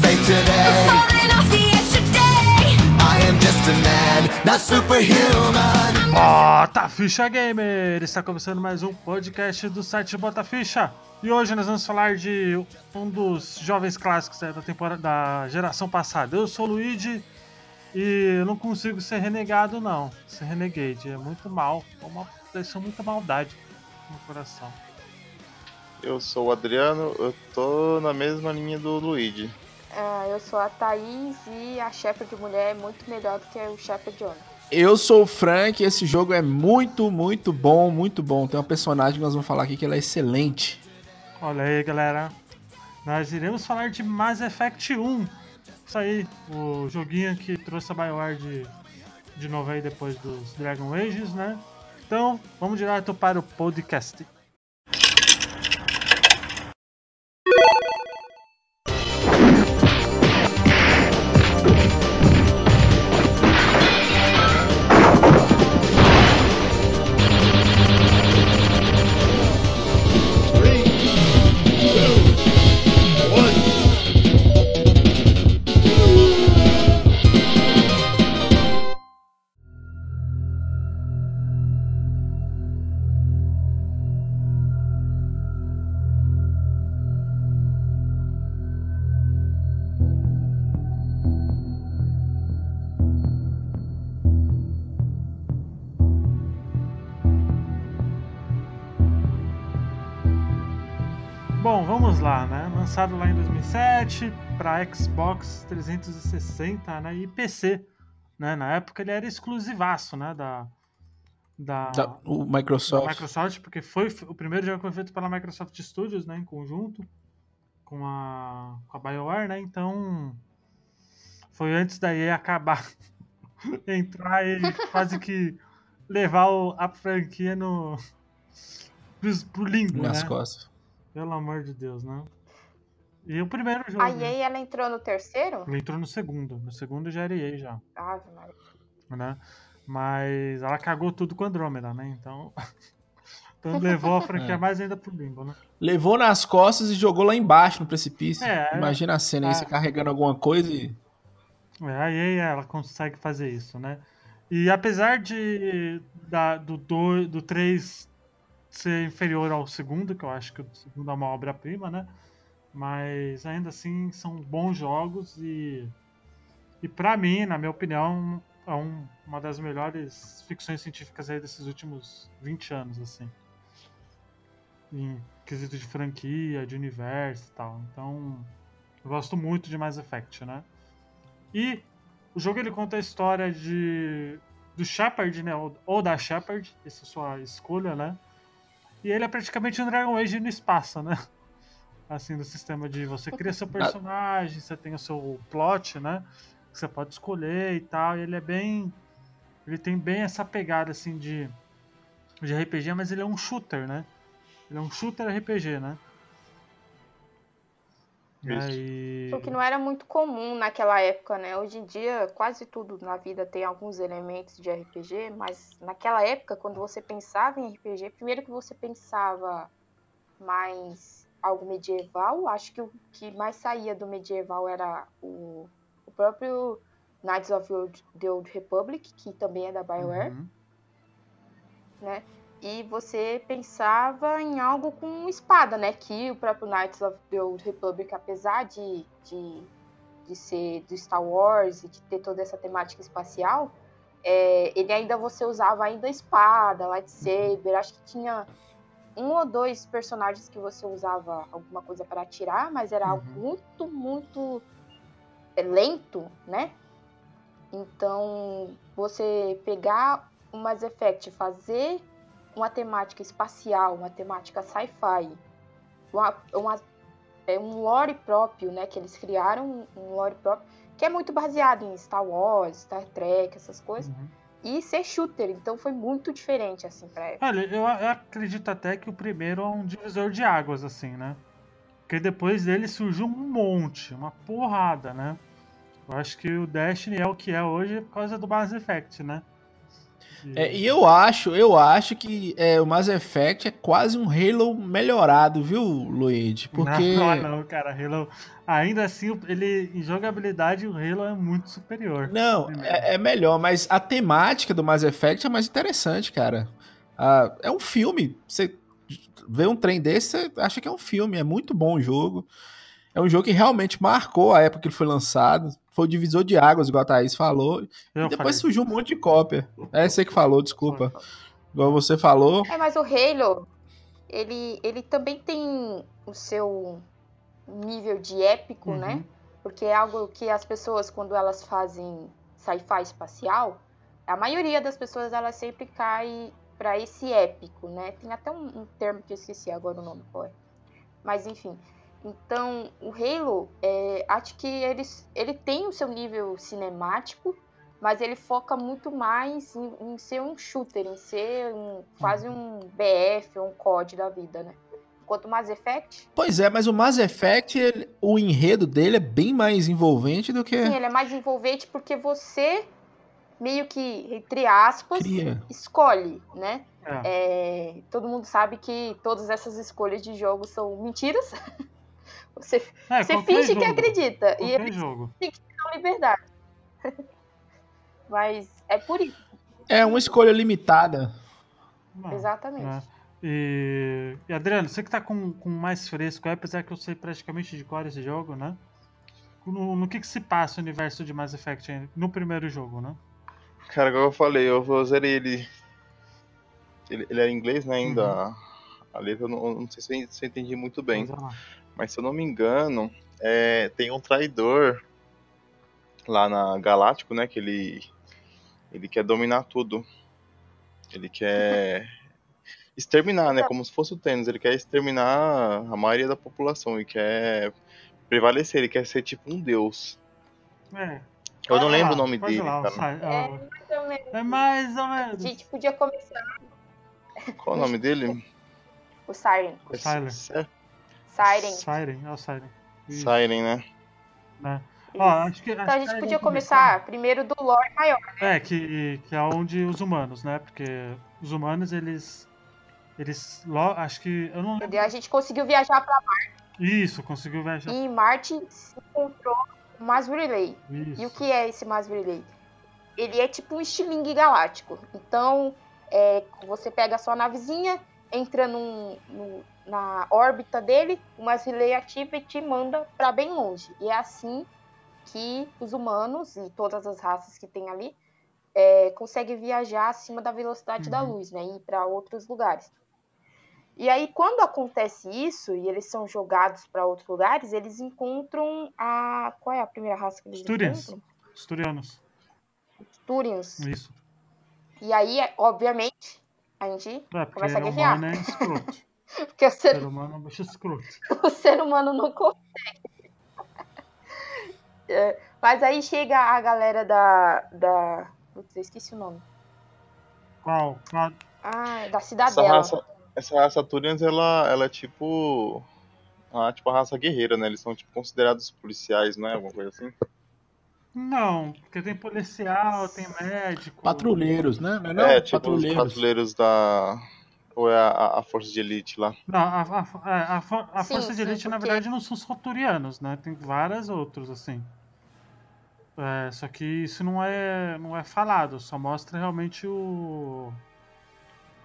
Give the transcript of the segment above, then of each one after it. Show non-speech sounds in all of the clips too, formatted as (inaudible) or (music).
fate today. Falling off the edge today. I am just a man, not superhuman. Bota Ficha Gamer! Está começando mais um podcast do site Bota Ficha. E hoje nós vamos falar de um dos jovens clássicos né, da temporada da geração passada. Eu sou o Luigi e eu não consigo ser renegado não. Ser renegade é muito mal, é uma deixa muita maldade no coração. Eu sou o Adriano, eu tô na mesma linha do Luigi. Ah, eu sou a Thaís e a Shepard mulher é muito melhor do que o Shepard homem. Eu sou o Frank, esse jogo é muito, muito bom, muito bom. Tem uma personagem que nós vamos falar aqui que ela é excelente. Olha aí, galera. Nós iremos falar de Mass Effect 1. Isso aí, o joguinho que trouxe a BioWare de, de novo aí depois dos Dragon Ages, né? Então, vamos direto para o podcast. Vamos lá, né? Lançado lá em 2007 para Xbox 360 né? e PC. Né? Na época ele era exclusivaço né? da, da, Da- o da Microsoft. Microsoft, porque foi o primeiro jogo que foi feito pela Microsoft Studios, né? Em conjunto com a, com a BioWare, né? Então foi antes da EA acabar, (laughs) entrar e quase que levar o- a franquia no pros- pro limbo, nas né? costas. Pelo amor de Deus, né? E o primeiro jogo. A EA, ela entrou no terceiro? Ele entrou no segundo. No segundo já era EA já, Ave Maria. né? Mas ela cagou tudo com Andrômeda, né? Então. (laughs) então levou a franquia (laughs) É. mais ainda pro limbo, né? Levou nas costas e jogou lá embaixo no precipício. É, Imagina a cena aí, é. você carregando alguma coisa e. É, a EA ela consegue fazer isso, né? E apesar de da, do, do, do 3 ser inferior ao segundo, que eu acho que o segundo é uma obra-prima, né? Mas ainda assim são bons jogos e, e para mim, na minha opinião, é um- uma das melhores ficções científicas aí desses últimos 20 anos, assim. Em quesito de franquia, de universo e tal. Então, eu gosto muito de Mass Effect, né? E o jogo ele conta a história de do Shepard, né? Ou, da Shepard, essa é a sua escolha, né? E ele é praticamente um Dragon Age no espaço, né? Assim, do sistema de você cria seu personagem, você tem o seu plot, né? Que você pode escolher e tal. E ele é bem. Ele tem bem essa pegada assim de, de RPG, mas ele é um shooter, né? Ele é um shooter RPG, né? Aí- O que não era muito comum naquela época, né? Hoje em dia, quase tudo na vida tem alguns elementos de RPG, mas naquela época, quando você pensava em RPG, primeiro que você pensava mais algo medieval, acho que o que mais saía do medieval era o, o próprio Knights of the Old- the Old Republic, que também é da BioWare. Uhum. né? E você pensava em algo com espada, né? Que o próprio Knights of the Old Republic, apesar de, de, de ser do Star Wars e de ter toda essa temática espacial, é, ele ainda você usava ainda espada, lightsaber. Acho que tinha um ou dois personagens que você usava alguma coisa para atirar, mas era algo Uhum. muito, muito é, lento, né? Então, você pegar o Mass Effect, fazer uma temática espacial, uma temática sci-fi, uma, uma- é um lore próprio, né? Que eles criaram um lore próprio, que é muito baseado em Star Wars, Star Trek, essas coisas, Uhum. e ser shooter. Então foi muito diferente, assim, pra época. Olha, eu, eu acredito até que o primeiro é um divisor de águas, assim, né? Porque depois dele surgiu um monte, uma porrada, né? Eu acho que o Destiny é o que é hoje por causa do Mass Effect, né? É, e eu acho, eu acho que é, o Mass Effect é quase um Halo melhorado, viu, Luigi? Porque. (laughs) Não, não, cara, Halo. Ainda assim, ele em jogabilidade, o Halo é muito superior. Não, é, é melhor, mas a temática do Mass Effect é mais interessante, cara. Ah, é um filme. Você vê um trem desse, você acha que é um filme. É muito bom o jogo. É um jogo que realmente marcou a época que ele foi lançado. Foi o divisor de águas, igual a Thaís falou. Eu e depois falei. surgiu um monte de cópia. É você que falou, desculpa. Igual você falou. É, mas o Halo, ele, ele também tem o seu nível de épico, Uhum. né? Porque é algo que as pessoas, quando elas fazem sci-fi espacial, a maioria das pessoas, elas sempre cai pra esse épico, né? Tem até um, um termo que eu esqueci agora o nome qual é. Mas enfim. Então, o Halo, é, acho que eles, ele tem o seu nível cinemático, mas ele foca muito mais em, em ser um shooter, em ser um, quase um BF ou um COD da vida, né? Enquanto o Mass Effect, Pois é, mas o Mass Effect, ele- o enredo dele é bem mais envolvente do que sim, ele é mais envolvente porque você meio que, entre aspas, cria. escolhe, né? É. É, todo mundo sabe que todas essas escolhas de jogo são mentiras. (laughs) Você, É, você finge que jogo, acredita. E eles jogo. dão liberdade. (laughs) Mas é por isso, É uma escolha limitada. Não, exatamente. né? E, e Adriano, você que tá com, com mais fresco, aí, apesar que eu sei praticamente de cor esse jogo, né? No, no que, que se passa o universo de Mass Effect no primeiro jogo, né? Cara, igual eu falei, eu zerei ele. Ele, ele era em inglês, né? Ainda. A letra eu não, não sei se se eu entendi muito bem. Mas, se eu não me engano, é, tem um traidor lá na Galáctico, né? Que ele. Ele quer dominar tudo. Ele quer (laughs) exterminar, né? Como se fosse o Thanos. Ele quer exterminar a maioria da população. Ele quer prevalecer. Ele quer ser tipo um deus. É, Eu não lembro lá, o nome dele, lá, cara. sai- É, mais ou menos. é mais ou A gente podia começar Qual o nome dele? o Siren. O. Siren. Siren. Siren, é o Siren. Isso, Siren, né? né? Ó, acho que, Então a gente podia vamos começar primeiro do lore maior. É, que, que é onde os humanos, né? Porque os humanos, eles. Eles. lo- Acho que. Eu não lembro. Entendeu? A gente conseguiu viajar pra Isso, conseguiu viajar. e Marte se encontrou o Relay. Isso. E o que é esse Relay? Ele é tipo um estilingue galáctico. Então, é, você pega a sua navezinha, entra num- no- na órbita dele, Mass Relay ativa e te manda pra bem longe. E é assim que os humanos e todas as raças que tem ali é, conseguem viajar acima da velocidade da Uhum. luz, né? E ir para outros lugares. E aí, quando acontece isso e eles são jogados para outros lugares, eles encontram a. Qual é a primeira raça que eles Turians. encontram? Os Turianos. Turians. Isso. E aí, obviamente, a gente. É, Começa a guerrear. humano é escroto. (laughs) Porque o O ser, ser humano é um bicho escroto. (laughs) o ser humano não consegue. É, mas aí chega a galera da. da putz, eu esqueci o nome. Qual? Qual? Ah, da Essa Cidadela. raça, essa raça Turians, ela, ela é tipo. Ah, tipo a raça guerreira, né? Eles são tipo considerados policiais, não é? Alguma coisa assim? Não, porque tem policial, tem médico. Patrulheiros, né? Não é, não? é, tipo Patrulheiros. os patrulheiros da. Ou é a, a força de elite lá? Não, a, a, é, a, a Sim, força de elite, na porque- verdade, não são só turianos, né? Tem vários outros, assim. É, só que isso não é, não é falado, só mostra realmente o.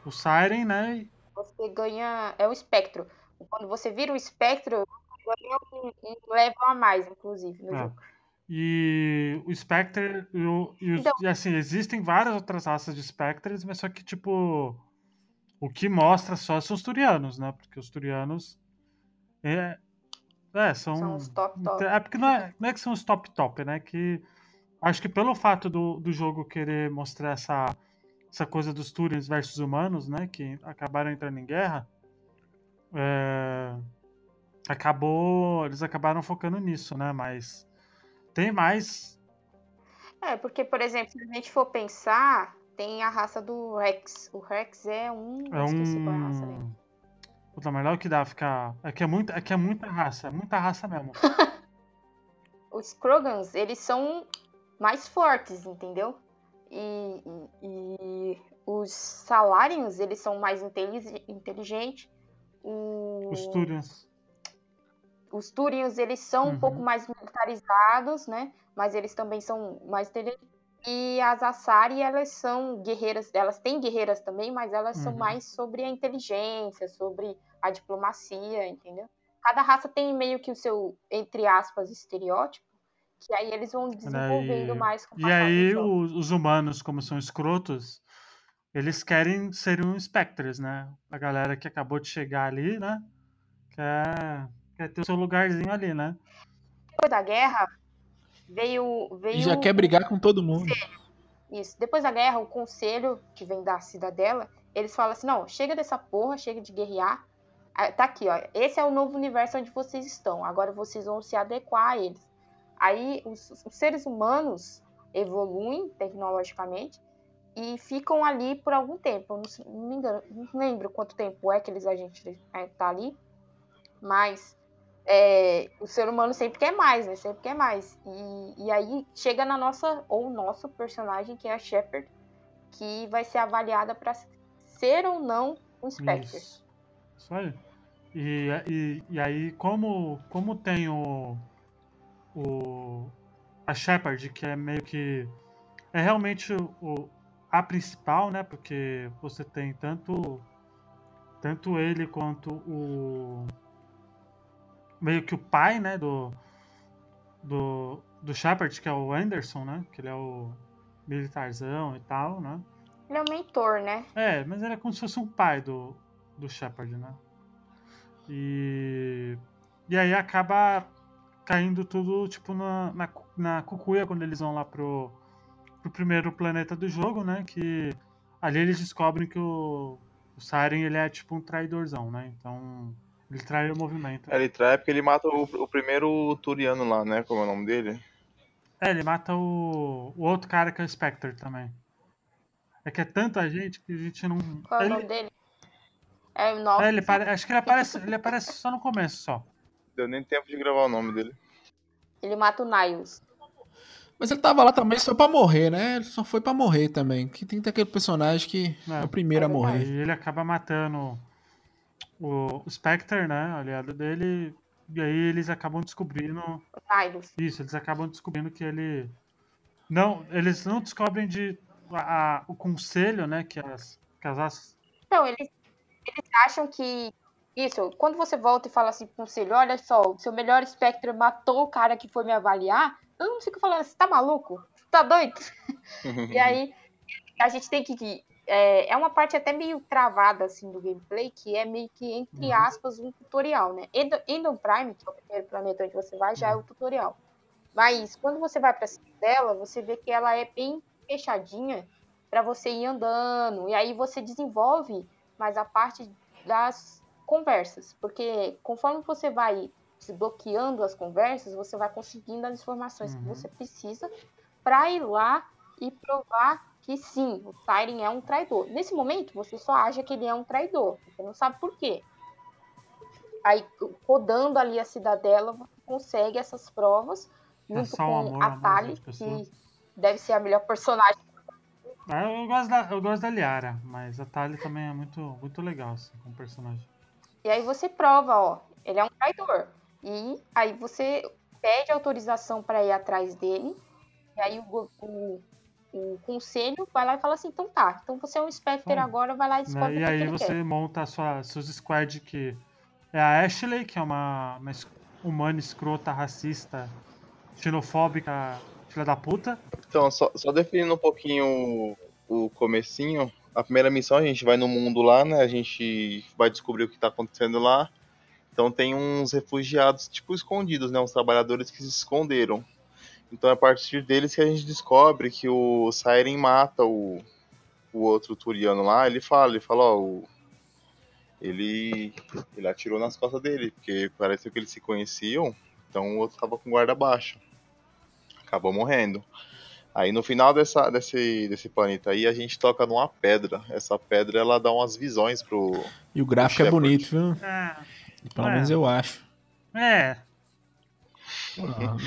O Siren, né? Você ganha. É o espectro. Quando você vira o espectro, você ganha um, um level a mais, inclusive, no É. jogo. E o Spectre. E, o- e os- Então- e, assim, existem várias outras raças de Spectres, mas só que, tipo. O que mostra só são os Turianos, né? Porque os Turianos. É, é são. São os top top. É porque não é, não é que são os top top, né? Que acho que pelo fato do, do jogo querer mostrar essa, essa coisa dos Turians versus humanos, né? Que acabaram entrando em guerra. é, acabou. Eles acabaram focando nisso, né? Mas tem mais. É, porque, por exemplo, se a gente for pensar, tem a raça do Rex. O Rex é um. É esqueci qual é a raça dele. um. Puta, melhor que dá ficar. É que é, muita, é que é muita raça, é muita raça mesmo. (laughs) Os Krogans, eles são mais fortes, entendeu? E, e- e os Salarians, eles são mais intelig- inteligentes. O- Os Turians. Os Turians, eles são Uhum. um pouco mais militarizados, né? Mas eles também são mais inteligentes. E as Asari, elas são guerreiras, elas têm guerreiras também, mas elas são Uhum. mais sobre a inteligência, sobre a diplomacia, entendeu? Cada raça tem meio que o seu, entre aspas, estereótipo, que aí eles vão desenvolvendo Daí- mais com E aí, os, os humanos, como são escrotos, eles querem ser um Spectres, né? A galera que acabou de chegar ali, né? Quer, quer ter o seu lugarzinho ali, né? Depois da guerra, veio. veio E já quer brigar com todo mundo. Isso. Depois da guerra, o conselho, que vem da cidadela, eles falam assim: não, chega dessa porra, chega de guerrear. Ah, Tá aqui, ó. Esse é o novo universo onde vocês estão. Agora vocês vão se adequar a eles. Aí os, os seres humanos evoluem tecnologicamente e ficam ali por algum tempo. Eu não me engano, não lembro quanto tempo é que eles a gente é, tá ali, mas é, o ser humano sempre quer mais, né? Sempre quer mais. E, e aí chega na nossa, ou nosso personagem, que é a Shepard, que vai ser avaliada para ser ou não um Spectre. Isso. Isso aí. E, e, e aí, como, como tem o, o. A Shepard, que é meio que. É realmente o, a principal, né? Porque você tem tanto. Tanto ele quanto o. Meio que o pai, né? Do. Do, do Shepard, que é o Anderson, né? Que ele é o militarzão e tal, né? Ele é o mentor, né? É, mas ele é como se fosse um pai do, do Shepard, né? E, e aí acaba caindo tudo, tipo, na, na, na cucuia quando eles vão lá pro, pro primeiro planeta do jogo, né? Que ali eles descobrem que o, o Siren, ele é tipo um traidorzão, né? Então, ele trai o movimento. Ele trai porque ele mata o, o primeiro Turiano lá, né? Como é o nome dele? É, ele mata o, o outro cara que é o Spectre também. É que é tanta gente que a gente não... Qual é o ele- nome dele? É o nome. É, ele pare- acho que ele aparece, ele aparece só no começo só. Deu nem tempo de gravar o nome dele. Ele mata o Niles. Mas ele tava lá também só pra morrer, né? Ele só foi pra morrer também. Que tem aquele personagem que é, É, o primeiro a é Aí morrer. ele acaba matando o, Spectre, né? Aliado dele. E aí eles acabam descobrindo. Niles. Isso, eles acabam descobrindo que ele. Não, eles não descobrem de. a- a- o conselho, né? Que as. Que as Então, eles, eles acham que. Isso, quando você volta e fala assim pro conselho, olha só, o seu melhor Spectre matou o cara que foi me avaliar, eu não fico falando, você tá maluco? Tá doido? (laughs) E aí, a gente tem que. É, é uma parte até meio travada assim do gameplay, que é meio que, entre Uhum. aspas, um tutorial, né? Endo- Endon Prime, que é o primeiro planeta onde você vai, já é o tutorial. Mas quando você vai pra cima dela, você vê que ela é bem fechadinha para você ir andando. E aí você desenvolve mais a parte das conversas. Porque conforme você vai desbloqueando as conversas, você vai conseguindo as informações que Uhum. você precisa para ir lá e provar que sim, o Siren é um traidor. Nesse momento, você só acha que ele é um traidor. Você não sabe por quê. Aí, rodando ali a cidadela, você consegue essas provas É junto o com amor, a Tali, que deve ser a melhor personagem. Ah, Eu gosto, da, eu gosto da Liara, mas a Tali também é muito, muito legal, assim, como personagem. E aí você prova, ó, ele é um traidor. E aí você pede autorização para ir atrás dele. E aí o, o, o conselho vai lá e fala assim, então tá, então você é um Spectre Sim. agora, vai lá e né? descobre o E aí você quer. monta a sua, seus squad que é a Ashley, que é uma, uma humana escrota, racista, xenofóbica, filha da puta. Então, só, só definindo um pouquinho o, o comecinho. A primeira missão a gente vai no mundo lá, né? A gente vai descobrir o que tá acontecendo lá. Então tem uns refugiados, tipo, escondidos, né? Uns trabalhadores que se esconderam. Então é a partir deles que a gente descobre que o Siren mata o, o outro Turiano lá. Ele fala, ele fala, ó, o- ele, ele atirou nas costas dele, porque pareceu que eles se conheciam, então o outro tava com guarda baixa. Acabou morrendo. Aí no final dessa, desse, desse planeta aí, a gente toca numa pedra. Essa pedra ela dá umas visões pro. E o gráfico é bonito, viu? É, Pelo É. menos eu acho. é,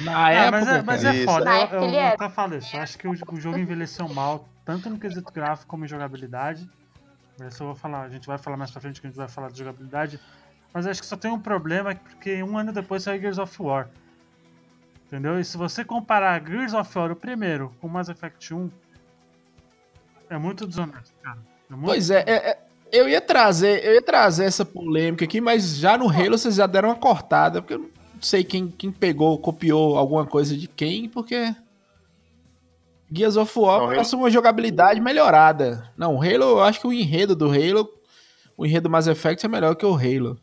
Na Ah, época, mas é, mas é foda. Na Eu, época eu, era. até falei isso. Eu acho que o, o jogo envelheceu mal. tanto no quesito gráfico como em jogabilidade. Isso eu vou falar, a gente vai falar mais pra frente que a gente vai falar de jogabilidade. Mas acho que só tem um problema, porque um ano depois saiu Gears of War. Entendeu? E se você comparar Gears of War, o primeiro, com Mass Effect 1, é muito desonesto, cara. É muito Pois é, é, é, eu ia trazer, eu ia trazer essa polêmica aqui, mas já no Halo vocês já deram uma cortada, porque eu não sei quem, quem pegou, copiou alguma coisa de quem, porque Gears of War Não, parece uma jogabilidade melhorada. Não, o Halo, eu acho que o enredo do Halo, o enredo do Mass Effect é melhor que o Halo.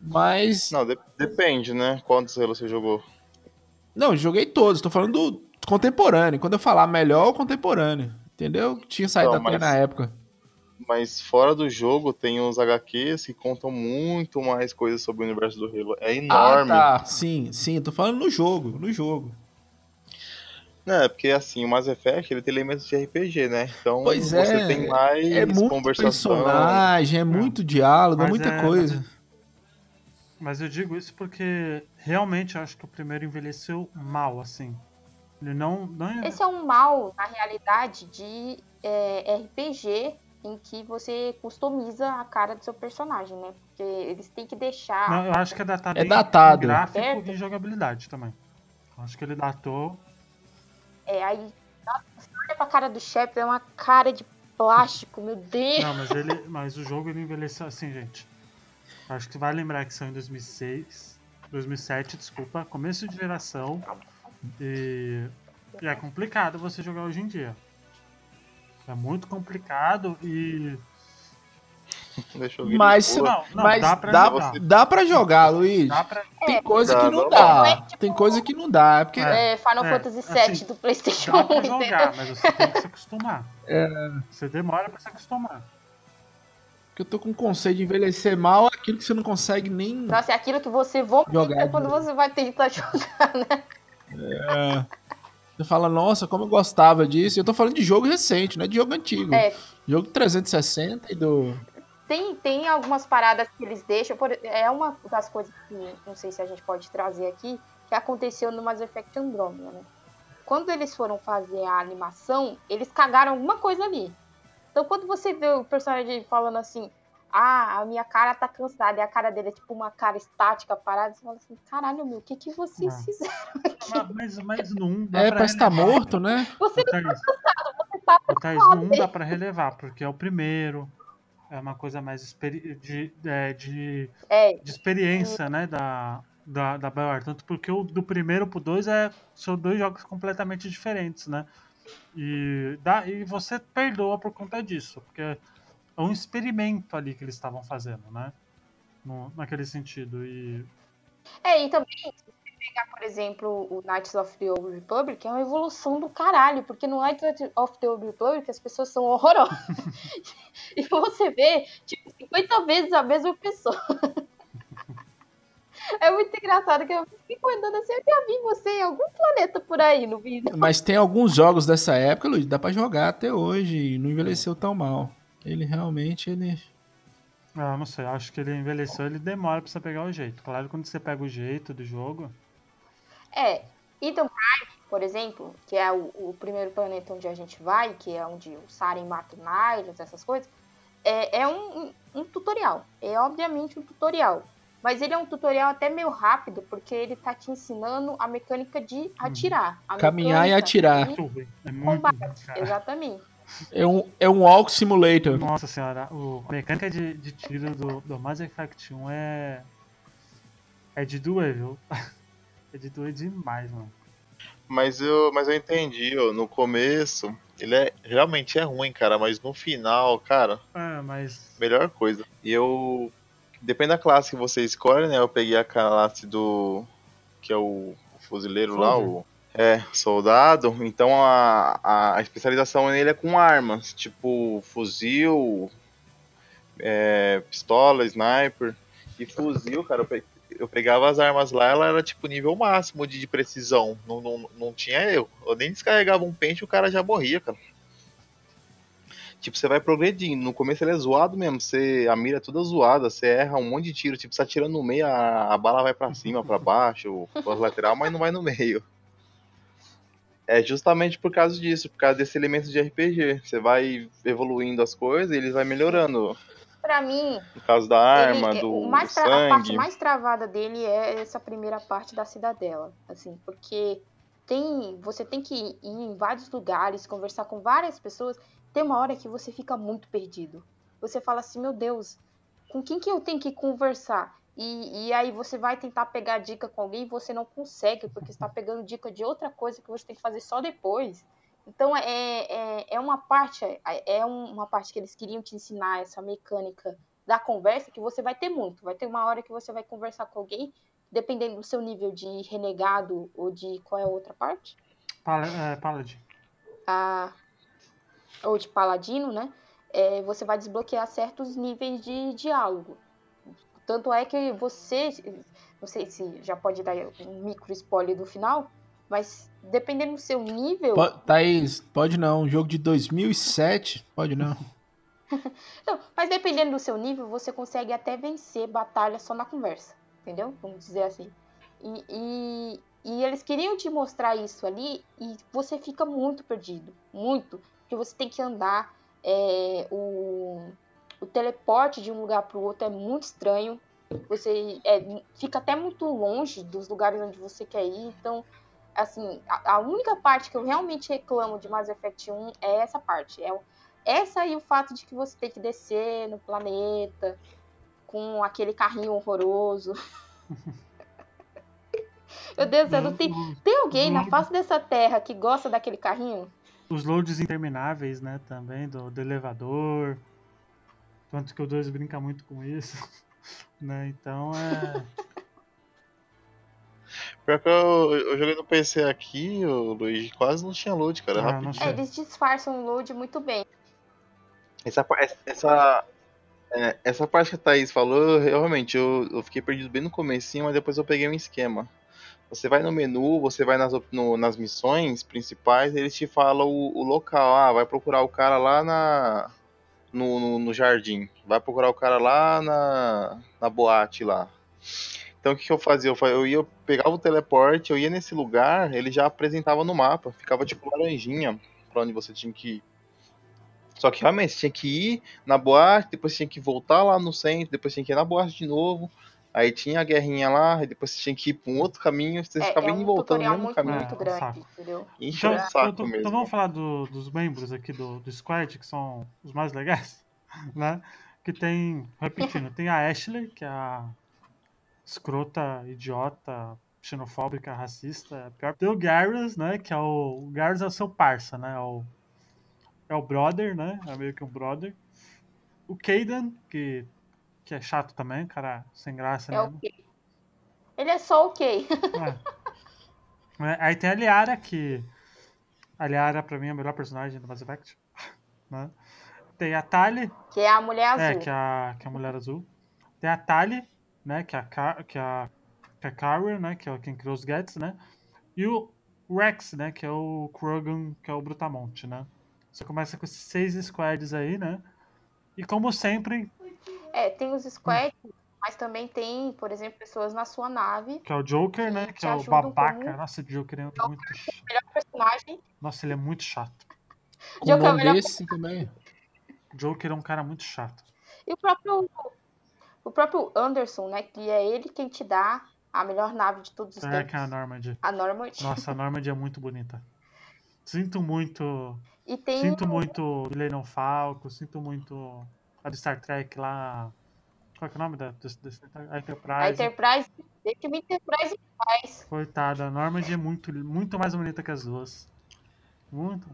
Mas, não, Não, de- depende, né? Quantos Halo você jogou? eu joguei todos, tô falando do contemporâneo. Quando eu falar melhor, o contemporâneo. Entendeu? Tinha saído Não, até mas- na época. Mas fora do jogo, tem os HQs que contam muito mais coisas sobre o universo do Halo. É enorme. Ah, tá. Sim, sim, tô falando no jogo, no jogo. Não, é porque assim, o Mass Effect ele tem elementos de RPG, né? Então Pois você é, tem mais É muito conversação. personagem, é muito diálogo, é Mas muita é- coisa. Mas eu digo isso porque realmente eu acho que o primeiro envelheceu mal, assim. Ele não. não Esse é um mal, na realidade, de é, RPG em que você customiza a cara do seu personagem, né? Porque eles têm que deixar. não, eu acho que é datado É datado. gráfico Certo. e jogabilidade também. Eu acho que ele datou. É, aí. Você olha pra cara do chefe, é uma cara de plástico, meu Deus. Não, mas ele. Mas o jogo ele envelheceu assim, gente. Acho que vai lembrar que saiu em 2006. 2007, desculpa, começo de geração. E, e é complicado você jogar hoje em dia. É muito complicado e. (laughs) Deixa eu ver. Mas. Não, não, mas dá pra dá, jogar. dá pra jogar, Luiz. Dá pra, Tem coisa Dá, que não não dá. dá. Tem coisa que não dá. É porque É. É, Final é, Fantasy VII assim, do PlayStation dá 1, pra jogar, mas você tem que se acostumar. É. Você demora pra se acostumar. que eu tô com um conceito de envelhecer mal é aquilo que você não consegue nem Nossa, é aquilo que você vomita jogar. quando você vai tentar (laughs) jogar, né? É. Você fala, nossa, como eu gostava disso. Eu tô falando de jogo recente, não é de jogo antigo. É. Jogo 360 e do. Tem, tem algumas paradas que eles deixam. por- é uma das coisas que não sei se a gente pode trazer aqui, que aconteceu no Mass Effect Andromeda, né? Quando eles foram fazer a animação, eles cagaram alguma coisa ali. Então quando você vê o personagem falando assim, ah, a minha cara tá cansada, e a cara dele é tipo uma cara estática, parada, você fala assim, caralho, meu, o que, que vocês Ah. fizeram? Mas, mas, mas no 1 dá (laughs) É, pra parece que tá relevar. morto, né? Você Ô, Thaís, você tá ô, Thaís, no 1 dá pra relevar, porque é o primeiro. É uma coisa mais experi- de, é, de, é, de experiência, né, da, da, da BioWare. Tanto porque o do primeiro pro 2 é, são dois jogos completamente diferentes, né? E, dá, e você perdoa por conta disso, porque é um experimento ali que eles estavam fazendo, né? No, naquele sentido. E É, e também, se você pegar, por exemplo, o Knights of the Old Republic, é uma evolução do caralho, porque no Knights of the Old Republic as pessoas são horrorosas. (laughs) e você vê, tipo, 50 vezes a mesma pessoa. (laughs) É muito engraçado que eu fico andando assim, eu já vi você em algum planeta por aí no vídeo. Mas tem alguns jogos dessa época, Luiz, dá pra jogar até hoje e não envelheceu tão mal. Ele realmente, ele. Ah, não sei, acho que ele envelheceu, ele demora pra você pegar o jeito. Claro, quando você pega o jeito do jogo. É, Eden Prime, por exemplo, que é o, o primeiro planeta onde a gente vai, que é onde o Saren mata o Nylons, essas coisas, é, é um, um- um tutorial. É obviamente um tutorial. Mas ele é um tutorial até meio rápido, porque ele tá te ensinando a mecânica de atirar. a Caminhar e atirar. de. É muito combate. cara. Exatamente. É um, é um walk simulator. Nossa senhora, o, a mecânica de, de tiro do, do Mass Effect 1 é. É de doer, viu? (laughs) É de doer demais, mano. Mas eu, mas eu entendi, ó, no começo, ele é realmente é ruim, cara, mas no final, cara, É, mas. melhor coisa. E eu depende da classe que você escolhe, né? Eu peguei a classe do que é o, o fuzileiro lá, o é, soldado. Então a, a especialização nele é com armas, tipo fuzil, é, pistola, sniper. E fuzil, cara, eu, pe- eu pegava as armas lá, ela era tipo nível máximo de, de precisão. Não, não, não tinha erro. Eu nem descarregava um pente o cara já morria, cara. Tipo, você vai progredindo. No começo ele é zoado mesmo. Você, a mira é toda zoada. Você erra um monte de tiro. Tipo, você atira no meio, a, a bala vai pra cima, pra baixo, pras lateral, mas não vai no meio. É justamente por causa disso, por causa desse elemento de RPG. Você vai evoluindo as coisas e ele vai melhorando. Pra mim, No caso da arma, ele- é, do, mais do tra- a parte sangue. mais travada dele é essa primeira parte da cidadela, assim, porque tem, você tem que ir em vários lugares, conversar com várias pessoas, tem uma hora que você fica muito perdido. Você fala assim, meu Deus, com quem que eu tenho que conversar? E, e aí você vai tentar pegar dica com alguém e você não consegue, porque você está pegando dica de outra coisa que você tem que fazer só depois. Então é, é, é uma parte, é- é uma parte que eles queriam te ensinar essa mecânica da conversa que você vai ter muito. Vai ter uma hora que você vai conversar com alguém, dependendo do seu nível de renegado ou de qual é a outra parte, Pala- é, Paladin. a, ou de paladino, né? É, você vai desbloquear certos níveis de diálogo. Tanto é que você, não sei se já pode dar um micro spoiler do final, mas dependendo do seu nível, Po- Thaís, pode não. Jogo de 2007, pode não. (laughs) Não, mas dependendo do seu nível, você consegue até vencer batalha só na conversa, entendeu? Vamos dizer assim. E, e, e eles queriam te mostrar isso ali e você fica muito perdido, muito, porque você tem que andar. é, o, o teleporte de um lugar para o outro é muito estranho. Você é, fica até muito longe dos lugares onde você quer ir. Então, assim, a, a única parte que eu realmente reclamo de Mass Effect 1 é essa parte. É essa e o fato de que você tem que descer no planeta com aquele carrinho horroroso. (laughs) Meu Deus do céu, não tem, tem alguém na face dessa terra que gosta daquele carrinho? Os loads intermináveis, né, também, do, do elevador. Tanto que o 2 brinca muito com isso. (laughs) Né? Então é. (laughs) Pior que eu, eu joguei no PC aqui, o Luigi, quase não tinha load, cara, Ah. É, eles disfarçam o load muito bem. Essa, essa, é, essa parte que a Thaís falou, eu, realmente, eu, eu fiquei perdido bem no comecinho, mas depois eu peguei um esquema. Você vai no menu, você vai nas, no- nas missões principais, eles te falam o, o local. Ah, vai procurar o cara lá na, no, no, no jardim. Vai procurar o cara lá na, na boate lá. Então o que, que eu fazia? Eu, eu ia, eu pegava o teleporte, eu ia nesse lugar, ele já apresentava no mapa. Ficava tipo laranjinha pra onde você tinha que ir. Só que realmente você tinha que ir na boate, depois tinha que voltar lá no centro, depois tinha que ir na boate de novo. Aí tinha a guerrinha lá, e depois você tinha que ir pra um outro caminho, você É, ficava é indo e um voltando no mesmo muito, caminho. muito É, grande, saco. entendeu? Enche Então, saco então- mesmo. então vamos falar do- dos membros aqui do, do Squad, que são os mais legais, (laughs) né? Que tem, repetindo, tem a Ashley, que é a escrota, idiota, xenofóbica, racista, é a pior. Tem o Garrus, né? Que é o. O Garrus é o seu parça, né? É o, é o brother, né? É meio que um brother. O Caden, que, que é chato também, cara sem graça É nenhuma. ok. Ele é só ok. É. É, Aí tem a Liara, que. A Liara, pra mim, é a melhor personagem do Mass Effect. (laughs) Né? Tem a Tali, Que é a mulher azul. é, que é a, que é a mulher azul. Tem a Tali, né? Que é a, que é a, que é a Carrier, né? Que é quem criou os Gets, né? E o Rex, né? Que é o Krogan, que é o Brutamonte, né? Você começa com esses seis squads aí, né? E como sempre, É, tem os squads, mas também tem, por exemplo, pessoas na sua nave. que é o Joker, né? Que é o babaca. como- Nossa, o Joker é muito chato. Personagem. Nossa, ele é muito chato. Com Jogo um é o melhor- desse também. Joker é um cara muito chato. E o próprio, o próprio Anderson, né? Que é ele quem te dá a melhor nave de todos os É tempos. que é a Normandy. A Normand. Nossa, a Normandy é muito bonita. Sinto muito. E tem Sinto muito Millennium Falcon, sinto muito a do Star Trek lá. Qual que é o nome da desse, desse, a Enterprise? a Enterprise. Deixa uma Enterprise em paz. Coitada, a Normandy é muito, muito mais bonita que as duas. Muito.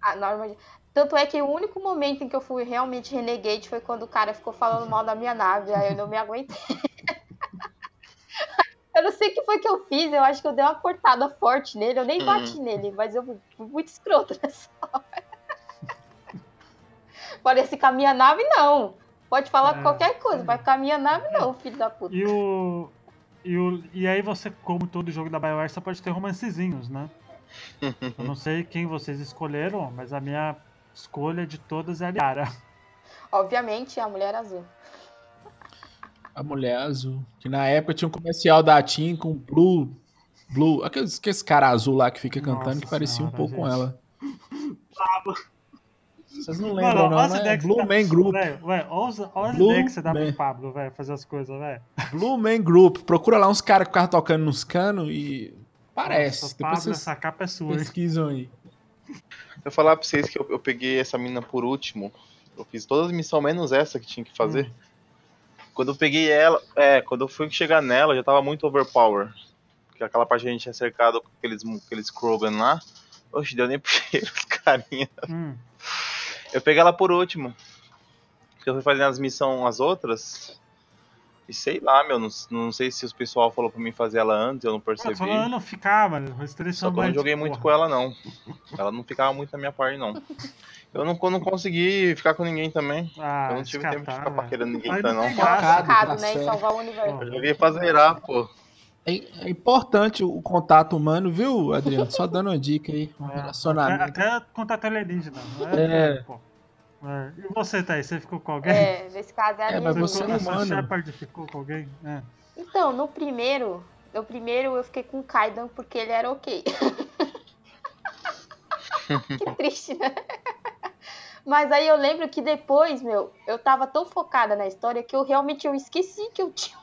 A Normand. Tanto é que o único momento em que eu fui realmente renegade foi quando o cara ficou falando mal da minha nave. Aí eu não me aguentei. (laughs) eu não sei o que foi que eu fiz. Eu acho que eu dei uma cortada forte nele. Eu nem bati nele, mas eu fui muito escroto nessa hora. Parece com a minha nave, não. Pode falar É. qualquer coisa, mas com a minha nave, não, filho da puta. E o. E, o, e aí você, como todo jogo da BioWare, você pode ter romancezinhos, né? (laughs) Eu não sei quem vocês escolheram, mas a minha escolha de todas é a Liara. Obviamente, a mulher azul. A mulher azul. Que na época tinha um comercial da TIM com Blue. Blue, aqueles, aqueles cara azul lá que fica cantando Nossa que parecia um senhora, pouco com gente. ela. Vocês não lembram, Mano, não, olha as né? ideias que Blue você Man Group. Velho, velho, olha as- olha Blue ideias que você dá Man. pro Pablo, velho, fazer as coisas, velho. Blue Man Group. Procura lá uns caras que ficavam tocando nos canos e. Parece. Nossa, Pablo, vocês essa capa é sua, pesquisam aí. Eu falar pra vocês que eu, eu peguei essa mina por último. Eu fiz todas as missões menos essa que tinha que fazer. Hum. Quando eu peguei ela, é, quando eu fui chegar nela, já tava muito overpower. Porque aquela parte que a gente tinha cercado com aqueles, aqueles Krogan lá. Oxe, deu nem (laughs) pro cheiro, os carinha. Hum. Eu peguei ela por último. Porque eu fui fazendo as missões, as outras. E sei lá, meu, não, não sei se os pessoal falou pra mim fazer ela antes, eu não Pô, percebi. falando não ficar, mano. Só que eu não joguei muito com ela, não. Ela não ficava muito na minha parte, não. Eu não, não consegui ficar com ninguém também. Ah, eu não tive tempo de ficar paquerando ninguém, tá, não. Focado, né? Em salvar o universo. Eu joguei pra zerar, pô. É, é importante o contato humano, viu, Adriano? Só dando uma dica aí. Um É, relacionamento. Até, até contato alienígena. É. É. Pô. É. E você, Thaís? Você ficou com alguém? É, nesse caso é a É, minha mas você dúvida. é ficou, humano. Shepard ficou com alguém? É. Então, no primeiro, no primeiro eu fiquei com o Kaidan porque ele era ok. (laughs) que triste, né? Mas aí eu lembro que depois, meu, eu tava tão focada na história que eu realmente eu esqueci que eu tinha.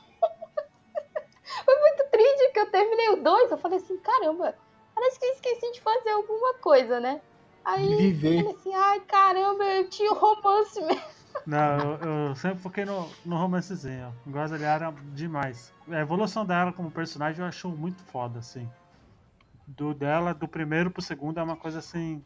Foi muito triste que eu terminei o 2. Eu falei assim, caramba, parece que eu esqueci de fazer alguma coisa, né? Aí De eu viver. falei assim, ai caramba, eu tinha o romance mesmo. Não, eu, eu sempre foquei no, no romancezinho. Eu Gosto da Liara demais. A evolução dela como personagem eu acho muito foda, assim. Do dela, do primeiro pro segundo, é uma coisa assim.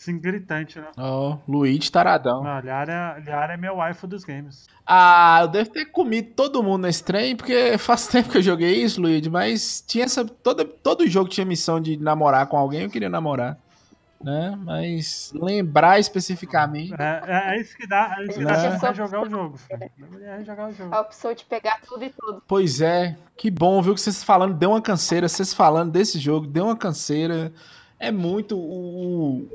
Assim, gritante, né? Ó, Luigi Taradão. Não, a Liara, Liara é meu waifu dos games. Ah, eu devo ter comido todo mundo nesse trem, porque faz (laughs) tempo que eu joguei isso, Luigi, mas tinha essa. Todo, todo jogo tinha missão de namorar com alguém, eu queria namorar. Né? Mas lembrar especificamente. É, é, é isso que dá, é isso que Né? dá pra jogar o jogo. É jogar o jogo. A opção de pegar tudo e tudo. Pois é, que bom, viu? Que vocês falando, deu uma canseira. Vocês falando desse jogo, deu uma canseira. É muito. O-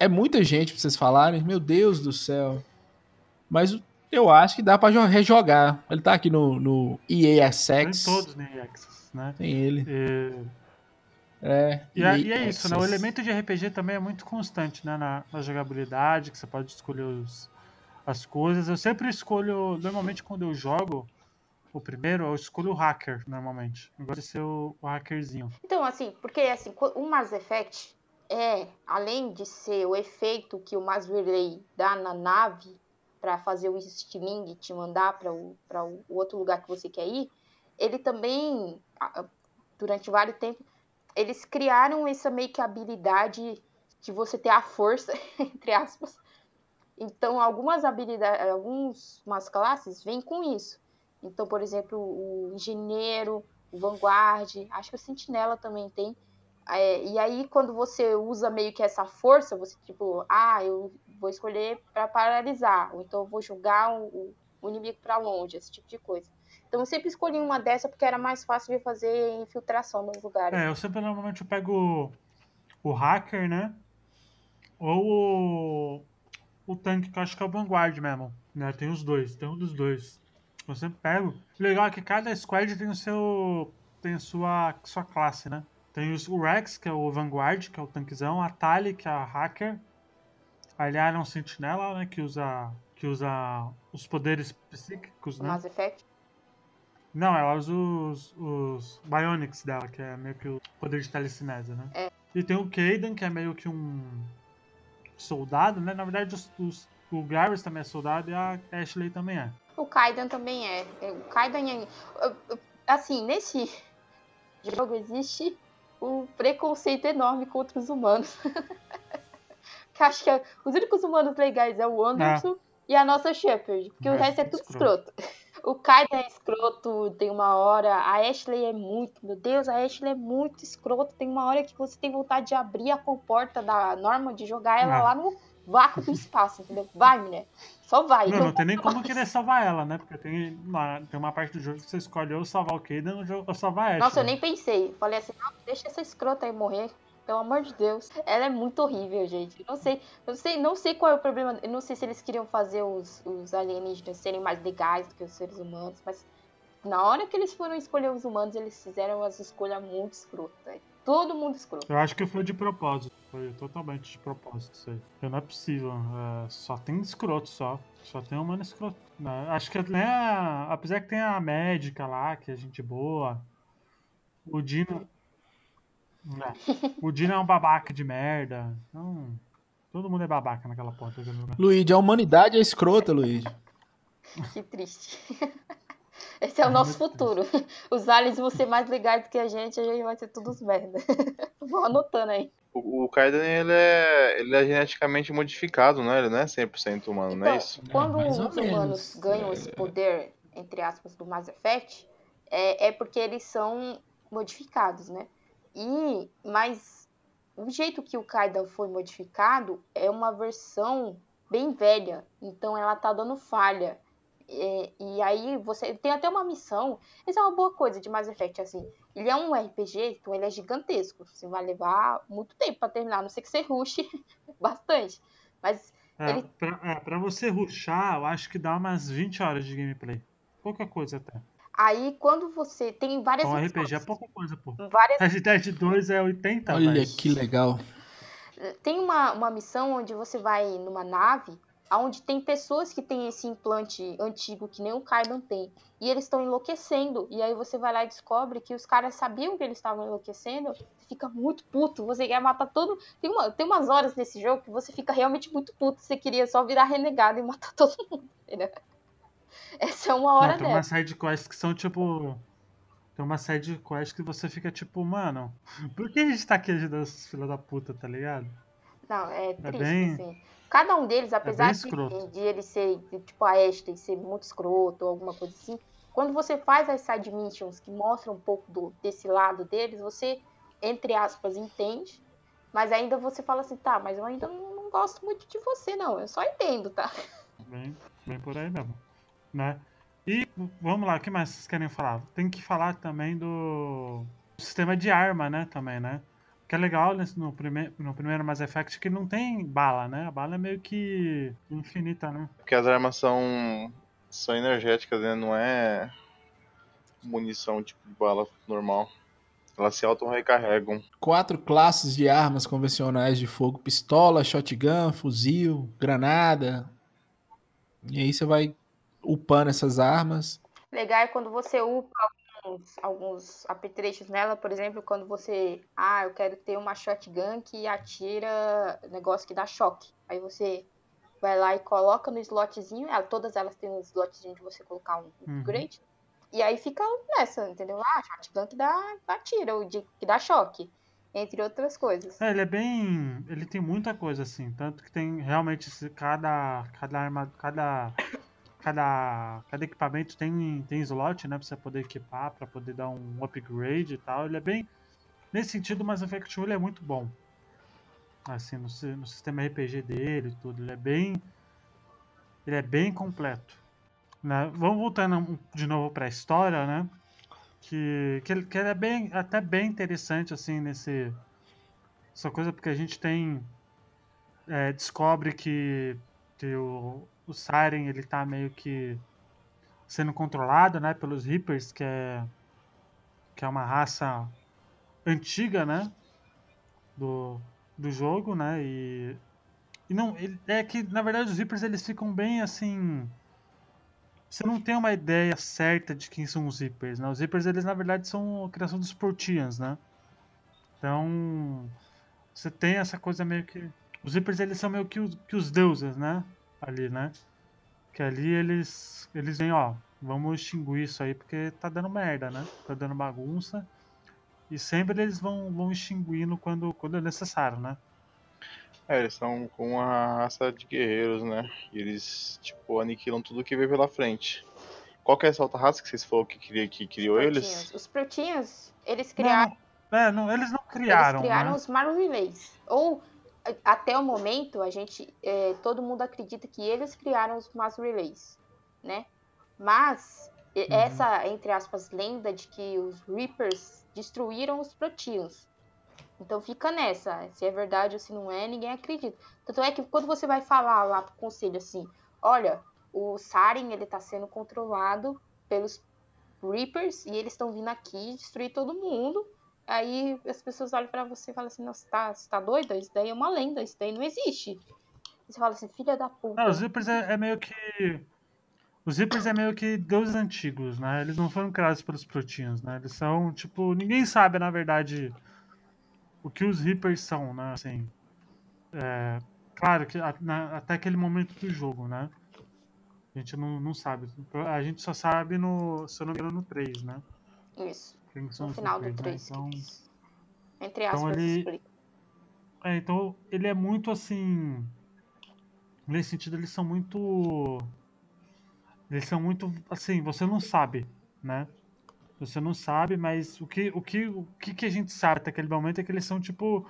é muita gente pra vocês falarem. Meu Deus do céu. Mas eu acho que dá pra jo- rejogar. Ele tá aqui no, no EA Tem Access. todos no Access, né? Tem ele. E, É. e, é, EA e é isso, né? O elemento de RPG também é muito constante, né? Na, na jogabilidade, que você pode escolher os, as coisas. Eu sempre escolho, normalmente quando eu jogo o primeiro, eu escolho o hacker, normalmente. Eu gosto de ser o, o hackerzinho. Então, assim, porque assim, o Mass Effect é, além de ser o efeito que o Mass Relay dá na nave para fazer o stealing e te mandar para o, o outro lugar que você quer ir, ele também, durante vários tempos, eles criaram essa meio que habilidade de você ter a força, (laughs) entre aspas. Então, algumas habilidades, algumas classes vêm com isso. Então, por exemplo, o engenheiro, o Vanguard, acho que o Sentinela também tem. É, e aí, quando você usa meio que essa força, você tipo, ah, eu vou escolher para paralisar, ou então eu vou jogar o, o- inimigo para longe, esse tipo de coisa. Então eu sempre escolhi uma dessa porque era mais fácil de fazer infiltração nos lugares. É, eu sempre normalmente eu pego o, o hacker, né? Ou o, o tanque, que eu acho que é o Vanguard mesmo. Né? Tem os dois, tem um dos dois. Eu sempre pego. O legal é que cada squad tem o seu. tem a sua, sua classe, né? Tem os, o Rex, que é o Vanguard, que é o tanquezão, a Tali, que é a hacker. A Liara é um sentinela, né? Que usa. Que usa os poderes psíquicos, né? Mass Effect. Não, ela usa os, os Bionics dela, que é meio que o poder de telecinese, né? É. E tem o Kaden, que é meio que um soldado, né? Na verdade, os, os- o Garrus também é soldado e a Ashley também é. O Kaidan também é. É, O Kaidan é. Assim, nesse (laughs) jogo existe um preconceito enorme contra os humanos. (laughs) que acho que é- os únicos humanos legais é o Anderson e a nossa Shepard, porque o O resto é resto é tudo escroto. O Kaidan é escroto, tem uma hora. A Ashley é muito. Meu Deus, a Ashley é muito escroto. Tem uma hora que você tem vontade de abrir a comporta da norma de jogar ela Ah. lá no vácuo do espaço, entendeu? Vai, mulher. Só vai. Não, Não não tem nem como querer salvar ela, né? Porque tem uma, tem uma parte do jogo que você escolhe ou salvar o Kaden ou salvar a Ashley. Nossa, eu nem pensei. Falei assim, não, deixa essa escrota aí morrer. Pelo amor de Deus. Ela é muito horrível, gente. Eu não sei, não sei, não sei qual é o problema. Eu não sei se eles queriam fazer os, os alienígenas serem mais legais do que os seres humanos, mas na hora que eles foram escolher os humanos, eles fizeram as escolhas muito escrotas. Todo mundo escroto. Eu acho que foi de propósito. Foi totalmente de propósito isso aí. Porque não é possível. é, só tem escroto só. Só tem humano escroto. né? Acho que né, apesar que tem a médica lá, que é gente boa. O Dino. É, o Dino é um babaca de merda. Então, todo mundo é babaca naquela porta. Luigi, a humanidade é escrota, Luigi. Que triste. (laughs) Esse é o nosso futuro. Os aliens vão ser mais legais do que a gente, a gente vai ser todos merda. (laughs) Vão anotando aí. O, o Kaiden, ele é, ele é geneticamente modificado, né? Ele não é 100% humano, não é Então, isso? quando mais ou os humanos menos. ganham É. esse poder, entre aspas, do Mass Effect, é, é porque eles são modificados, né? E, mas o jeito que o Kaidan foi modificado é uma versão bem velha, então ela tá dando falha. É, e aí você tem até uma missão. Isso é uma boa coisa de Mass Effect, assim. Ele é um RPG, então ele é gigantesco. Você vai levar muito tempo pra terminar, a não ser que você ruxe (laughs) bastante. Mas É, Ele- pra, é, pra você ruxar, eu acho que dá umas 20 horas de gameplay. Pouca coisa até. Aí quando você tem várias Então, missões, RPG é pouca coisa, pô. várias Red Dead 2 é 80, Olha velho. que legal. tem uma, uma missão onde você vai numa nave onde tem pessoas que têm esse implante antigo que nem o Kaidan tem. E eles estão enlouquecendo. E aí você vai lá e descobre que os caras sabiam que eles estavam enlouquecendo. Você fica muito puto. Você quer matar todo. Tem, uma, tem umas horas nesse jogo que você fica realmente muito puto. Você queria só virar renegado e matar (laughs) todo mundo. Entendeu? Essa é uma hora Não, tem umas side quests que são tipo. Tem uma side quest que você fica tipo, mano, por que a gente tá aqui ajudando esses filhos da puta, tá ligado? Não, é triste, bem- assim. Cada um deles, apesar bem de, de ele ser, de, tipo, a Ashley ser muito escroto ou alguma coisa assim, quando você faz as side missions que mostram um pouco do, desse lado deles, você, entre aspas, entende, mas ainda você fala assim, tá, mas eu ainda não, não gosto muito de você, não, eu só entendo, tá? (laughs) Bem, bem por aí mesmo. Né? E vamos lá, o que mais vocês querem falar? Tem que falar também do sistema de arma, né? Também, né? Que é legal nesse- no, prime no primeiro Mass Effect que não tem bala, né? A bala é meio que infinita, né? Porque as armas são, são energéticas, né? Não é munição tipo de bala normal. Elas se auto-recarregam. Quatro classes de armas convencionais de fogo: pistola, shotgun, fuzil, granada. E aí você vai upando essas armas. Legal é quando você upa alguns, alguns apetrechos nela, por exemplo, quando você. Ah, eu quero ter uma shotgun que atira negócio que dá choque. Aí você vai lá e coloca no slotzinho. ela- todas elas têm um slotzinho de você colocar um Uhum. upgrade. E aí fica nessa, entendeu? Ah, shotgun que dá atira, ou de- que dá choque. Entre outras coisas. É, ele é bem. Ele tem muita coisa assim. Tanto que tem realmente cada, cada arma. Cada. Cada, cada equipamento tem, tem slot, né? Pra você poder equipar, pra poder dar um upgrade e tal. Ele é bem. Nesse sentido, o Mass Effect 1 ele é muito bom. Assim, no, no sistema RPG dele e tudo. Ele é bem. Ele é bem completo. Né? Vamos voltando de novo pra história, né? Que, que, ele, que ele é bem, até bem interessante, assim, nesse. Essa coisa, porque a gente tem. é, descobre que, que o, o Siren ele tá meio que sendo controlado, né, pelos Reapers, que é que é uma raça antiga, né, do, do jogo, né, e, e não ele- é que na verdade os Reapers eles ficam bem assim, você não tem uma ideia certa de quem são os Reapers, né? Os Reapers eles na verdade são a criação dos Portians, né? Então você tem essa coisa meio que os Reapers eles são meio que os, que os deuses, né? Ali, né? Que ali eles eles vêm, ó, vamos extinguir isso aí porque tá dando merda, né? Tá dando bagunça. E sempre eles vão, vão extinguindo quando, quando é necessário, né? É, eles são com uma raça de guerreiros, né? E eles, tipo, aniquilam tudo que vê pela frente. Qual que é essa outra raça que vocês falaram que, queria, que criou eles? Protinhas. Os protinhas, eles criaram. não, é, não, eles não criaram, eles criaram né? os Relays. Ou, até o momento, a gente, é, todo mundo acredita que eles criaram os Mass Relays, né? Mas, Uhum. essa, entre aspas, lenda de que os Reapers destruíram os Proteans. Então fica nessa, se é verdade ou se não é, ninguém acredita. Tanto é que quando você vai falar lá pro conselho assim, olha, o Saren, ele tá sendo controlado pelos Reapers e eles estão vindo aqui destruir todo mundo. Aí as pessoas olham pra você e falam assim, nossa, você tá, você tá doida? Isso daí é uma lenda, isso daí não existe. E você fala assim, filha da puta. Não, os Zippers é, é meio que. Os Zippers é meio que deuses antigos, né? Eles não foram criados pelos protinhos, né? Eles são, tipo, ninguém sabe, na verdade, o que os Reapers são, né? Assim. É, claro que a- na- até aquele momento do jogo, né? A gente não, não sabe. A gente só sabe no. Se eu não me engano, no 3, né? Isso, no final do Reapers, né? 3. Então, Entre aspas, então ele-. É, então ele é muito assim. Nesse sentido, eles são muito. Eles são muito. Assim, você não sabe, né? Você não sabe, mas o que, o que, o que, que a gente sabe até aquele momento é que eles são tipo.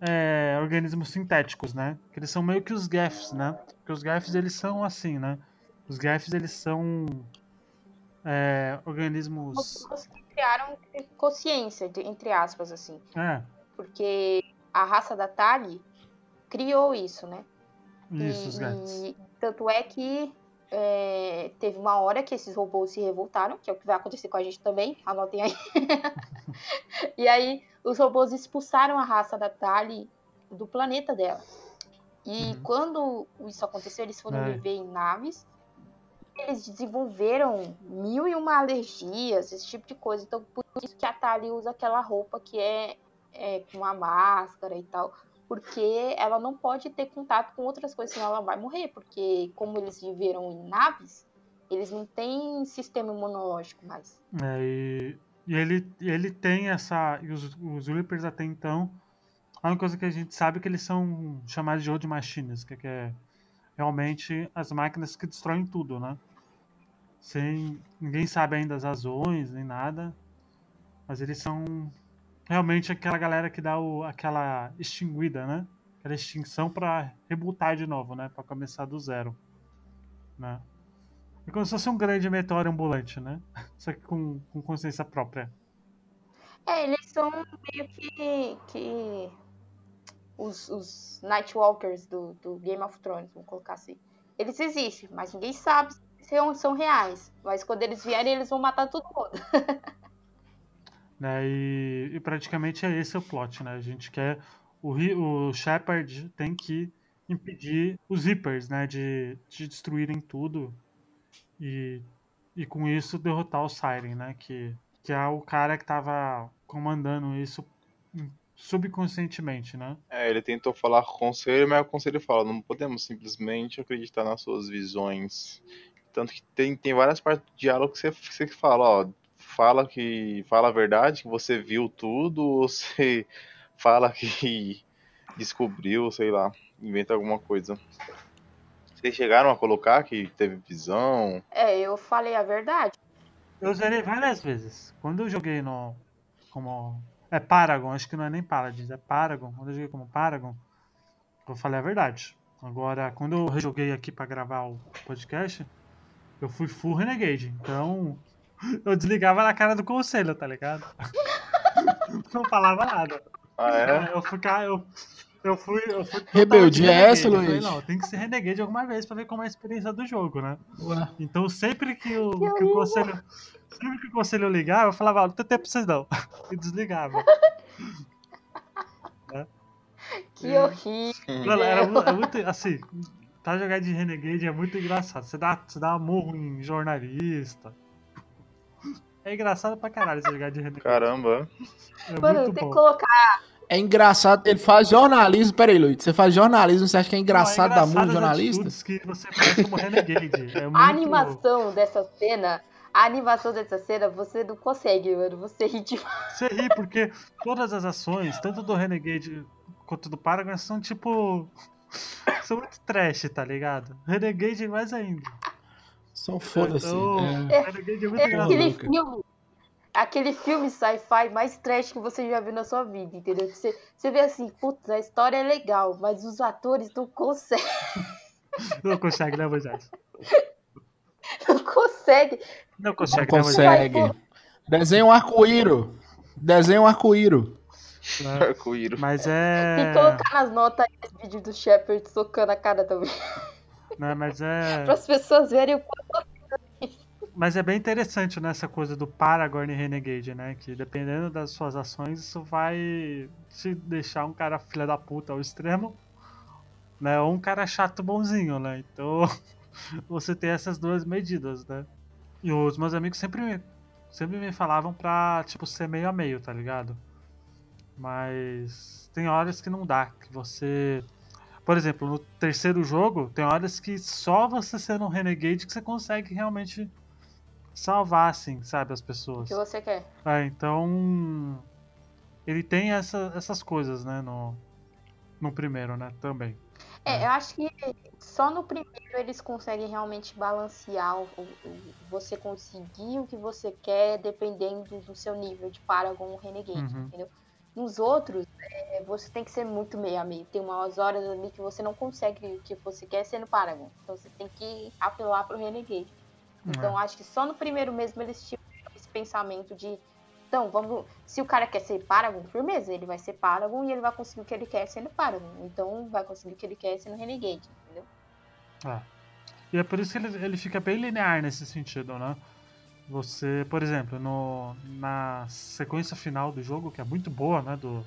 é, organismos sintéticos, né? Que eles são meio que os Geths, né? Porque os Geths eles são assim, né? Os Geths eles são. é, organismos. Criaram consciência, entre aspas, assim. É, Porque a raça da Tali criou isso, né? isso, os e, Geths. e tanto é que é, teve uma hora que esses robôs se revoltaram, que é o que vai acontecer com a gente também, anotem aí. (laughs) e aí os robôs expulsaram a raça da Tali do planeta dela. E Uhum. quando isso aconteceu, eles foram É. viver em naves. Eles desenvolveram mil e uma alergias, esse tipo de coisa. Então, por isso que a Tali usa aquela roupa que é, é com uma máscara e tal porque ela não pode ter contato com outras coisas, senão ela vai morrer, porque como eles viveram em naves, eles não têm sistema imunológico mais. É, e, e ele, ele tem essa. E os, os Reapers até então. A única coisa que a gente sabe é que eles são chamados de Old Machines, que, que é realmente as máquinas que destroem tudo, né? Sem. Ninguém sabe ainda as razões, nem nada. Mas eles são realmente aquela galera que dá o, aquela extinguida, né? Aquela extinção pra rebutar de novo, né? Pra começar do zero. Né? É como se fosse um grande meteoro ambulante, né? (laughs) Só que com, com consciência própria. É, eles são meio que, que os, os Nightwalkers do, do Game of Thrones, vamos colocar assim. Eles existem, mas ninguém sabe são, são reais. Mas quando eles vierem, eles vão matar todo mundo. (laughs) Né? E, e praticamente é esse o plot, né? A gente quer. O, o Shepard tem que impedir os Reapers, né? De, de destruírem tudo. E, e com isso derrotar o Siren, né? Que, que é o cara que tava comandando isso subconscientemente, né? É, ele tentou falar com o conselho, mas o conselho fala, não podemos simplesmente acreditar nas suas visões. Tanto que tem, tem várias partes do diálogo que você, que você fala, ó, fala que fala a verdade, que você viu tudo, ou você (laughs) fala que descobriu, sei lá, inventa alguma coisa. Vocês chegaram a colocar que teve visão? É, eu falei a verdade. Eu zerei várias vezes. Quando eu joguei no. Como. É Paragon, acho que não é nem Paladins, é Paragon. Quando eu joguei como Paragon, eu falei a verdade. Agora, quando eu rejoguei aqui pra gravar o podcast, eu fui full Renegade. Então, eu desligava na cara do conselho, tá ligado? (laughs) não falava nada. Ah, é? Eu fui. ca- Eu, eu fui. Eu fui Rebeldia é essa, Eu falei, Luiz? Não, tem que ser Renegade alguma vez pra ver como é a experiência do jogo, né? Ué. Então sempre que o, Que que o horrível. conselho. Sempre que o conselho ligava, eu falava, "Ah, não tem tempo pra vocês não. (laughs) E desligava. (laughs) Que horrível. Mano, era, mu- é muito. Assim, pra jogar de Renegade é muito engraçado. Você dá, você dá murro em jornalista. É engraçado pra caralho você jogar de Renegade. Caramba. É Mano, tem que colocar. É engraçado, ele faz jornalismo. Pera aí, Luiz. Você faz jornalismo, você acha que é Não, é engraçado dar murro engraçado jornalista? que você faz como Renegade. É muito... A animação dessa cena. A animação dessa cena, você não consegue, mano. Você ri demais. Você ri porque todas as ações, tanto do Renegade quanto do Paragon, são tipo. (laughs) São muito trash, tá ligado? Renegade mais ainda. São foda-se. Então, É. Renegade é muito É aquele filme. Aquele filme sci-fi mais trash que você já viu na sua vida, entendeu? Que Você, você vê assim, putz, a história é legal, mas os atores não conseguem. (laughs) Não consegue, né, Moisés? Não conseguem. Não Não consegue, né, Moisés? consegue. Desenha um arco-íro. Desenha um arco-íro. Né? (laughs) Arco-íro. Mas Tem é. que colocar nas notas aí esse vídeo do Shepard socando a cara também. (laughs) Né, mas é. (laughs) Para as pessoas verem o quanto. Mas é bem interessante nessa coisa do Paragon e Renegade, né? Que dependendo das suas ações, isso vai te deixar um cara filha da puta ao extremo, né? Ou um cara chato bonzinho, né? Então você tem essas duas medidas, né? E os meus amigos sempre me, sempre me falavam pra, tipo, ser meio a meio, tá ligado? Mas tem horas que não dá, que você. Por exemplo, no terceiro jogo, tem horas que só você sendo um Renegade que você consegue realmente salvar, assim, sabe, as O pessoas. que você quer? É, então. Ele tem essa- essas coisas, né, no, no primeiro, né, também. É, É. eu acho que só no primeiro eles conseguem realmente balancear o, o- o- você conseguir o que você quer dependendo do seu nível de Paragon ou Renegade, Uhum. entendeu? Nos outros, é, você tem que ser muito meio a meio. Tem umas horas ali que você não consegue o que você quer sendo Paragon. Então você tem que apelar pro Renegade. Então acho que só no primeiro mesmo eles tiveram esse pensamento de. Então, vamos. Se o cara quer ser Paragon, firmeza, ele vai ser Paragon e ele vai conseguir o que ele quer sendo Paragon. Então vai conseguir o que ele quer sendo Renegade, entendeu? É. E é por isso que ele, ele fica bem linear nesse sentido, né? Você, por exemplo, no, na sequência final do jogo, que é muito boa, né? Do,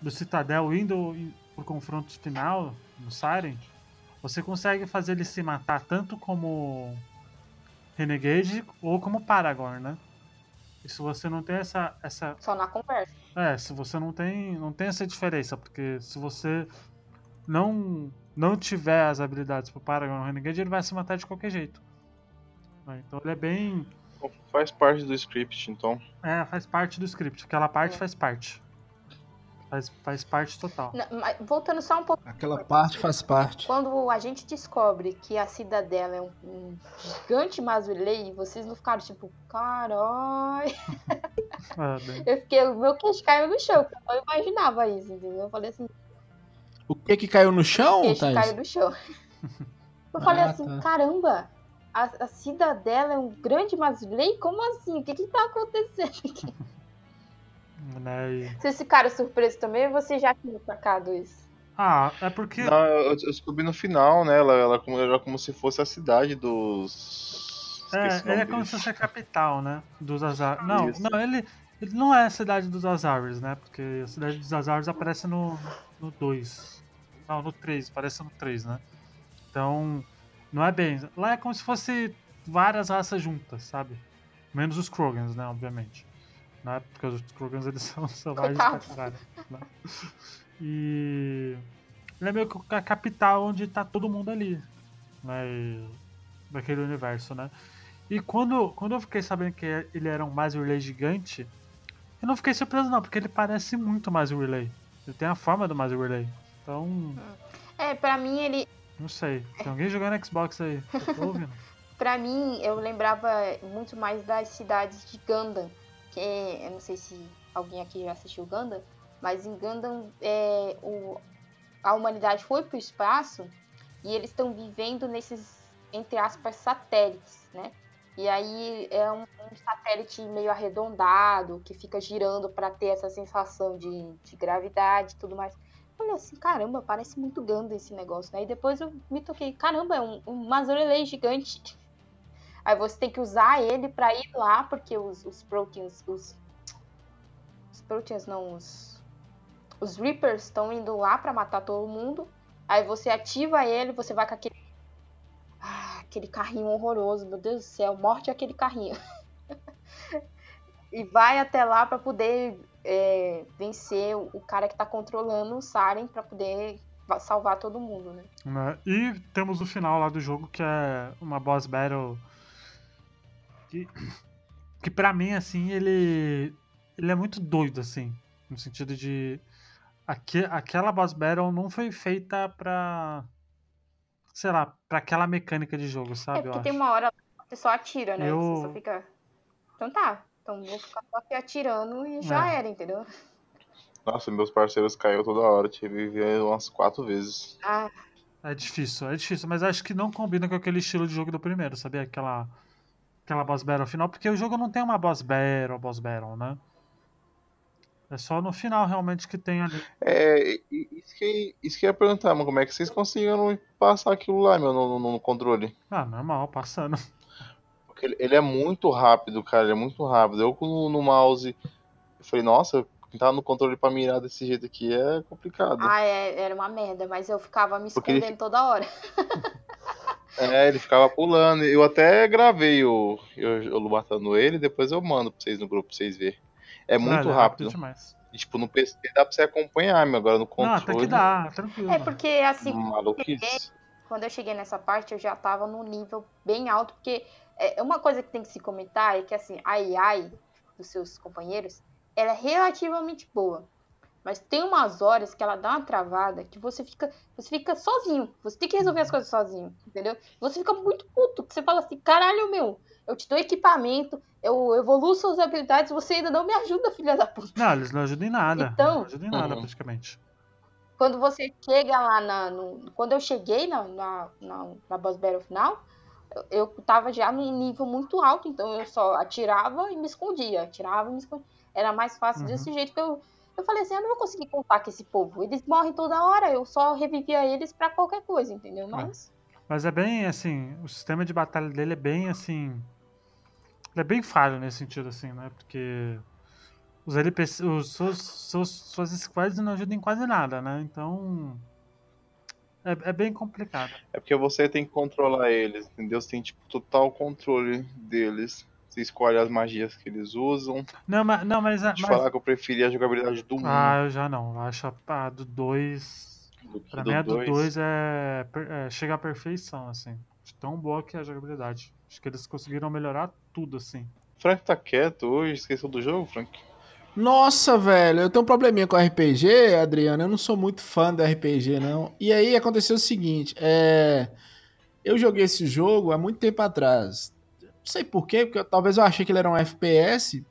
do Citadel indo pro confronto final no Siren, você consegue fazer ele se matar tanto como Renegade ou como Paragon, né? E se você não tem essa, essa Só na conversa. é, se você não tem, não tem essa diferença, porque se você não não tiver as habilidades pro Paragon Renegade, ele vai se matar de qualquer jeito. Né? Então ele é bem, Faz parte do script, então. é, faz parte do script, aquela parte É. faz parte. Faz, faz parte total. Na- mas voltando só um pouco. Aquela parte faz parte. Quando a gente descobre que a cidadela é um, um gigante Mazulei, vocês não ficaram tipo. É, (laughs) bem- Eu fiquei, o meu queixo caiu no chão, porque eu não imaginava isso, entendeu? Eu falei assim, O que que caiu no chão, queixo Thaís? caiu no chão. (laughs) Eu falei Ah, assim, tá. caramba, a, a cidadela é um grande Mazulei? Como assim? O que que tá acontecendo aqui? (laughs) né, e- Vocês ficaram surpresos também ou vocês já tinham sacado isso? Ah, é porque Não, eu, eu descobri no final, né? Ela, ela como, era como se fosse a cidade dos. Esqueci é, ele é como se fosse a capital, né? Dos Azar. Não, Isso. não, ele, ele não é a cidade dos Azares, né? Porque a cidade dos Azares aparece no 2. Não, no 3, aparece no 3, né? Então, não é bem. Lá é como se fosse várias raças juntas, sabe? Menos os Krogans, né? Obviamente. Né? Porque os Krogans eles (laughs) são selvagens pra caralho. Né? E. Ele é meio que a capital onde tá todo mundo ali. Né? E- Daquele universo, né? E quando, quando eu fiquei sabendo que ele era um Mazurley gigante, eu não fiquei surpreso não, porque ele parece muito Mazurley. Ele tem a forma do Mazurley. Então, É, pra mim ele, não sei. Tem alguém jogando Xbox aí? Eu tô ouvindo. (laughs) Pra mim, eu lembrava muito mais das cidades de Gundam. Que eu não sei se alguém aqui já assistiu Gundam, mas em Gundam é, o, a humanidade foi pro espaço e eles estão vivendo nesses, entre aspas, satélites, né? E aí é um, um satélite meio arredondado que fica girando para ter essa sensação de, de gravidade e tudo mais. Olha assim, caramba, parece muito Gundam esse negócio, né? E depois eu me toquei, caramba, é um, um gigante. Aí você tem que usar ele pra ir lá, porque os, os Proteans, os. Os Proteans não, os. Os Reapers estão indo lá pra matar todo mundo. Aí você ativa ele, você vai com aquele. Ah, aquele carrinho horroroso, meu Deus do céu, morte aquele carrinho. (laughs) e vai até lá pra poder é, vencer o, cara que tá controlando o Saren pra poder va- salvar todo mundo, né? Né? E temos o final lá do jogo, que é uma boss battle. Que, que pra mim, assim, ele. Ele é muito doido, assim. No sentido de. aque- aquela boss battle não foi feita pra. Sei lá, pra aquela mecânica de jogo, É sabe? porque eu tem uma hora que você só atira, né? Eu- Você só fica. Então tá. Então vou ficar só aqui atirando e já É. era, entendeu? Nossa, meus parceiros caiu toda hora. Tive que ver umas quatro vezes. Ah, É difícil, é difícil, mas acho que não combina com aquele estilo de jogo do primeiro, sabia? Aquela, aquela boss battle final, porque o jogo não tem uma boss battle, boss battle, né? É só no final realmente que tem ali. É, isso que, isso que eu ia perguntar, mas como é que vocês conseguiram passar aquilo lá, meu, no, no- no controle? Ah, normal, passando. Porque ele, ele é muito rápido, cara. Ele é muito rápido. Eu no, no mouse, eu falei, nossa, tá no controle pra mirar desse jeito aqui é complicado. Ah, é, era uma merda, mas eu ficava me Porque ele escondendo toda hora. (laughs) É, ele ficava pulando. Eu até gravei o, eu, eu matando ele, depois eu mando pra vocês no grupo pra vocês verem. É muito Ele é rápido. demais. E, tipo, no PC dá pra você acompanhar, mas agora no Não, até controle. que dá, tranquilo. É porque, assim, Maluquice. quando eu cheguei nessa parte, eu já tava num nível bem alto, porque é, uma coisa que tem que se comentar é que, assim, a AI dos seus companheiros, ela é relativamente boa. Mas tem umas horas que ela dá uma travada que você fica, você fica sozinho. Você tem que resolver as coisas sozinho, entendeu? Você fica muito puto, que você fala assim, caralho, meu, eu te dou equipamento, eu evoluo suas habilidades, você ainda não me ajuda, filha da puta. Não, eles não ajudam em nada. Então- não ajudam em nada, Uhum. praticamente. quando você chega lá na. no- quando eu cheguei na, na, na, na Boss Battle final, eu, eu tava já num nível muito alto, então eu só atirava e me escondia. Atirava e me escondia. Era mais fácil Uhum. desse jeito que eu. Eu falei assim, eu não vou conseguir contar com esse povo. Eles morrem toda hora, eu só revivia eles pra qualquer coisa, entendeu? Mas. Mas é bem assim, o sistema de batalha dele é bem assim. Ele é bem falho nesse sentido, assim, né? Porque os LPC, os seus, seus, suas squads não ajudam em quase nada, né? Então. É, é bem complicado. É porque você tem que controlar eles, entendeu? Você tem, tipo, total controle deles. Você escolhe as magias que eles usam. Não, mas. Não, mas, Te mas- falar que eu preferia a jogabilidade do 1 ah, eu já não. Eu acho a, a do 2. do que Pra do mim, a do 2. 2 é, é. Chega à perfeição, assim. Tão boa que é a jogabilidade. Acho que eles conseguiram melhorar tudo, assim. Frank tá quieto hoje, esqueceu do jogo, Frank? Nossa, velho, eu tenho um probleminha com RPG, Adriano. Eu não sou muito fã do RPG, não. E aí aconteceu o seguinte: é... eu joguei esse jogo há muito tempo atrás. Não sei porquê, porque eu- talvez eu achei que ele era um FPS.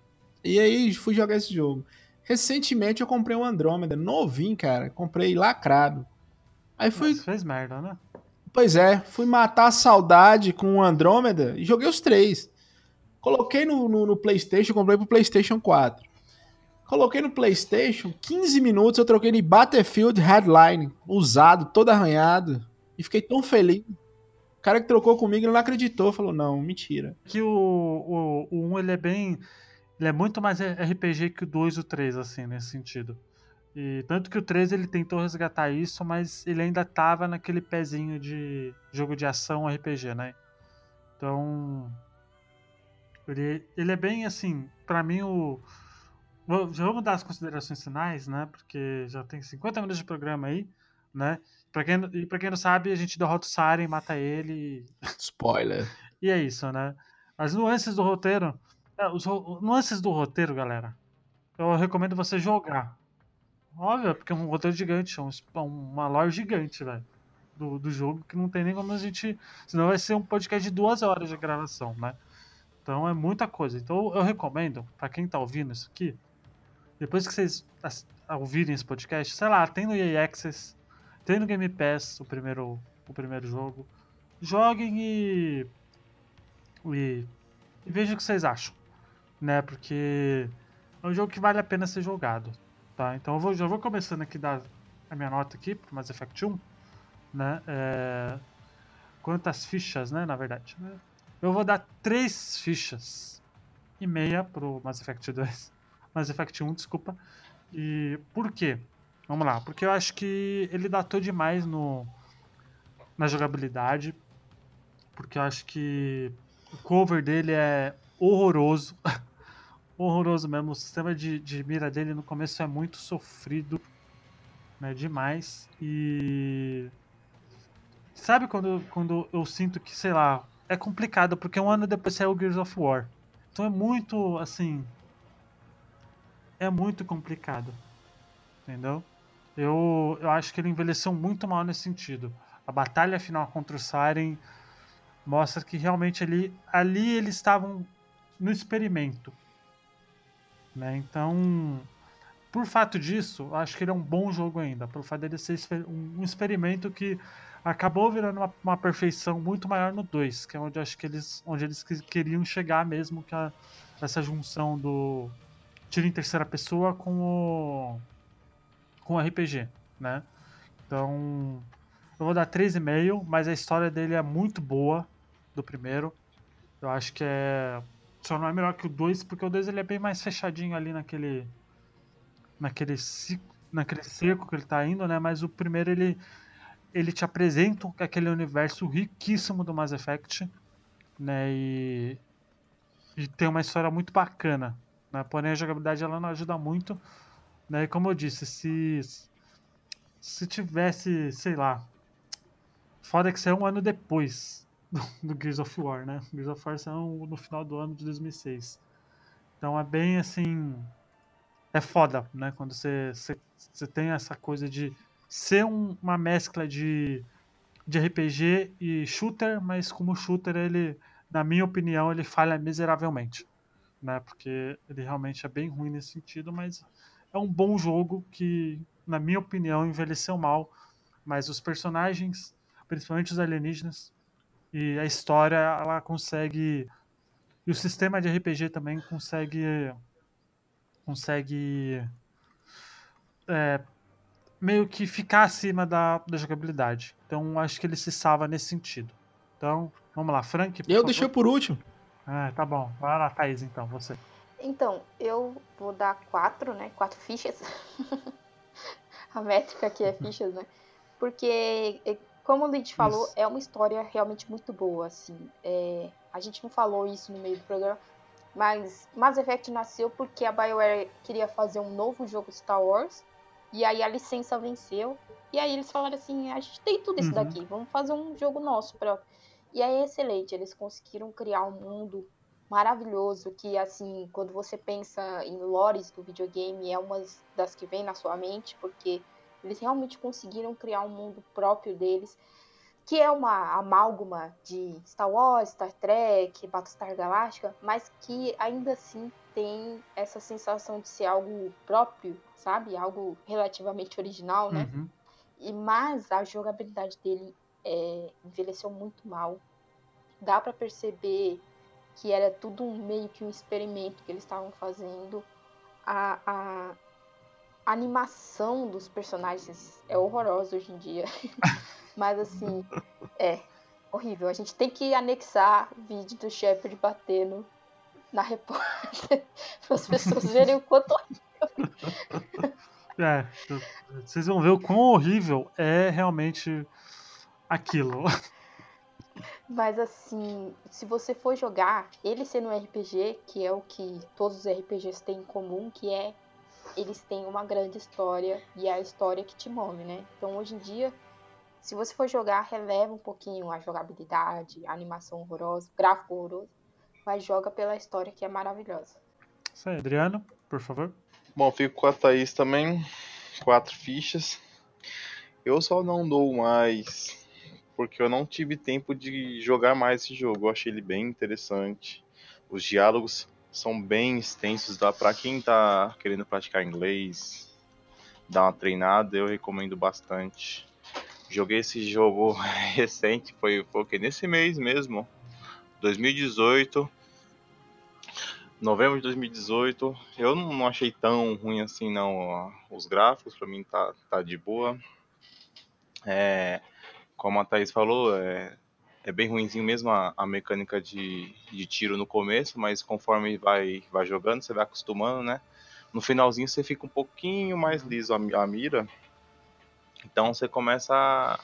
E aí fui jogar esse jogo. Recentemente eu comprei um Andrômeda, novinho, cara. Comprei lacrado. Aí fui, Mas fez merda, né? Pois é, fui matar a saudade com o Andrômeda e joguei os três. Coloquei no, no, no PlayStation, comprei pro PlayStation 4. Coloquei no PlayStation, 15 minutos eu troquei de Battlefield Headline, usado, todo arranhado. E fiquei tão feliz. O cara que trocou comigo não acreditou, falou: não, mentira. que o, o, o 1 ele é bem. Ele é muito mais RPG que o 2 e o 3, assim, nesse sentido. E tanto que o 3 ele tentou resgatar isso, mas ele ainda tava naquele pezinho de jogo de ação RPG, né? Então. Ele, ele é bem assim, pra mim o. Já vamos dar as considerações finais, né? Porque já tem 50 minutos de programa aí, né? Pra quem, e pra quem não sabe, a gente derrota o Saren, mata ele (laughs) Spoiler. e é isso, né? As nuances do roteiro. é, os nuances do roteiro, galera. Eu recomendo você jogar. Óbvio, porque é um roteiro gigante, é um, sp- uma lore gigante, velho. Do, do jogo que não tem nem como a gente. Senão vai ser um podcast de duas horas de gravação, né? Então é muita coisa. Então eu recomendo, pra quem tá ouvindo isso aqui, depois que vocês ouvirem esse podcast, sei lá, tem no EA Access, tem no Game Pass o primeiro, o primeiro jogo. Joguem e e, e veja o que vocês acham, né? Porque é um jogo que vale a pena ser jogado, tá? Então eu vou, já vou começando aqui dar a minha nota aqui pro Mass Effect 1, né? É, quantas fichas, né? Na verdade, né? Eu vou dar três fichas e meia pro Mass Effect 2, Mass Effect 1, desculpa. E por quê? Vamos lá, porque eu acho que ele datou demais no na jogabilidade, porque eu acho que o cover dele é horroroso. (laughs) horroroso mesmo. O sistema de, de mira dele no começo é muito sofrido. Né, demais. E. Sabe quando, quando eu sinto que, sei lá, é complicado, porque um ano depois saiu o Gears of War. Então é muito, assim. É muito complicado. Entendeu? Eu, eu acho que ele envelheceu muito mal nesse sentido. A batalha final contra o Siren mostra que realmente ali, ali eles estavam no experimento. Né? Então, por fato disso, acho que ele é um bom jogo ainda. Pelo fato dele ser um experimento que acabou virando uma, uma perfeição muito maior no 2, que é onde acho que eles, onde eles que- queriam chegar mesmo, que é essa junção do tiro em terceira pessoa com o com RPG, né? Então, eu vou dar 3,5, mas a história dele é muito boa do primeiro. Eu acho que é. Só não é melhor que o 2, porque o 2 ele é bem mais fechadinho ali naquele. Naquele naquele cerco que ele tá indo, né? Mas o primeiro ele. Ele te apresenta aquele universo riquíssimo do Mass Effect, né? E. E tem uma história muito bacana. Né? Porém, a jogabilidade ela não ajuda muito. Né? E como eu disse, se. Se tivesse, sei lá. Foda que saiu um ano depois do, do Gears of War, né? Gears of War saiu no final do ano de 2006. Então é bem assim. É foda, né? Quando você, você, você tem essa coisa de ser um- uma mescla de, de RPG e shooter, mas como shooter ele, na minha opinião, ele falha miseravelmente. Né? Porque ele realmente é bem ruim nesse sentido, mas é um bom jogo que, na minha opinião, envelheceu mal. Mas os personagens, principalmente os alienígenas, e a história, ela consegue. E o sistema de RPG também consegue. Consegue. é, meio que ficar acima da, da jogabilidade. Então acho que ele se salva nesse sentido. Então, vamos lá, Frank. Eu favor. deixei por último. Ah, tá bom. Vai lá, Thaís, então, você. Então, eu vou dar quatro, né? Quatro fichas. (laughs) A métrica aqui é fichas, né? Porque, é, como o Lid falou, Isso. é uma história realmente muito boa, assim. É, a gente não falou isso no meio do programa, mas Mass Effect nasceu porque a BioWare queria fazer um novo jogo Star Wars, e aí a licença venceu, e aí eles falaram assim, a gente tem tudo isso Uhum. daqui, vamos fazer um jogo nosso próprio. E aí é excelente, eles conseguiram criar um mundo maravilhoso que assim quando você pensa em lores do videogame é uma das que vem na sua mente porque eles realmente conseguiram criar um mundo próprio deles que é uma amálgama de Star Wars, Star Trek, Battlestar Galactica, mas que ainda assim tem essa sensação de ser algo próprio, sabe? Algo relativamente original, né? Uhum. E mas a jogabilidade dele é, envelheceu muito mal. Dá pra perceber que era tudo meio que um experimento que eles estavam fazendo. A, a animação dos personagens é horrorosa hoje em dia. (laughs) Mas assim, é horrível. A gente tem que anexar vídeo do Shepard batendo na repórter (laughs) para as pessoas verem o quanto (laughs) É, eu- vocês vão ver o quão horrível é realmente aquilo. Mas assim, se você for jogar, ele sendo um RPG, que é o que todos os RPGs têm em comum, que é eles têm uma grande história e é a história que te move, né? Então hoje em dia, se você for jogar, releva um pouquinho a jogabilidade, a animação horrorosa, o gráfico horroroso, mas joga pela história que é maravilhosa. Isso aí, Adriano, por favor. Bom, fico com a Thaís também. Quatro fichas. Eu só não dou mais. Porque eu não tive tempo de jogar mais esse jogo. Eu achei ele bem interessante. Os diálogos são bem extensos. Dá pra quem tá querendo praticar inglês, dar uma treinada, eu recomendo bastante. Joguei esse jogo (laughs) recente, foi, foi? Nesse mês mesmo. 2018 novembro de 2018. Eu não achei tão ruim assim, não. Os gráficos, pra mim, tá, tá de boa. É, como a Thaís falou, é, é bem ruimzinho mesmo a, a mecânica de, de tiro no começo, mas conforme vai, vai jogando, você vai acostumando, né? No finalzinho você fica um pouquinho mais liso a, a mira. Então você começa a,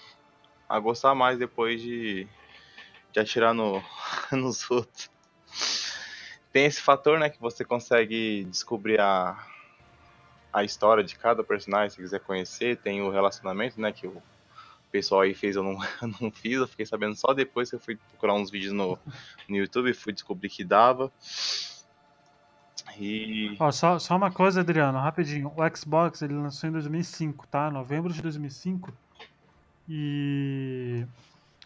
a gostar mais depois de, de atirar no, (laughs) nos outros tem esse fator, né, que você consegue descobrir a, a história de cada personagem, se quiser conhecer, tem o relacionamento, né, que o pessoal aí fez, eu não, (laughs) não fiz, eu fiquei sabendo só depois que eu fui procurar uns vídeos no, no YouTube fui descobrir que dava. E Ó, só, só uma coisa, Adriano, rapidinho. O Xbox ele lançou em 2005, tá? Novembro de 2005. E,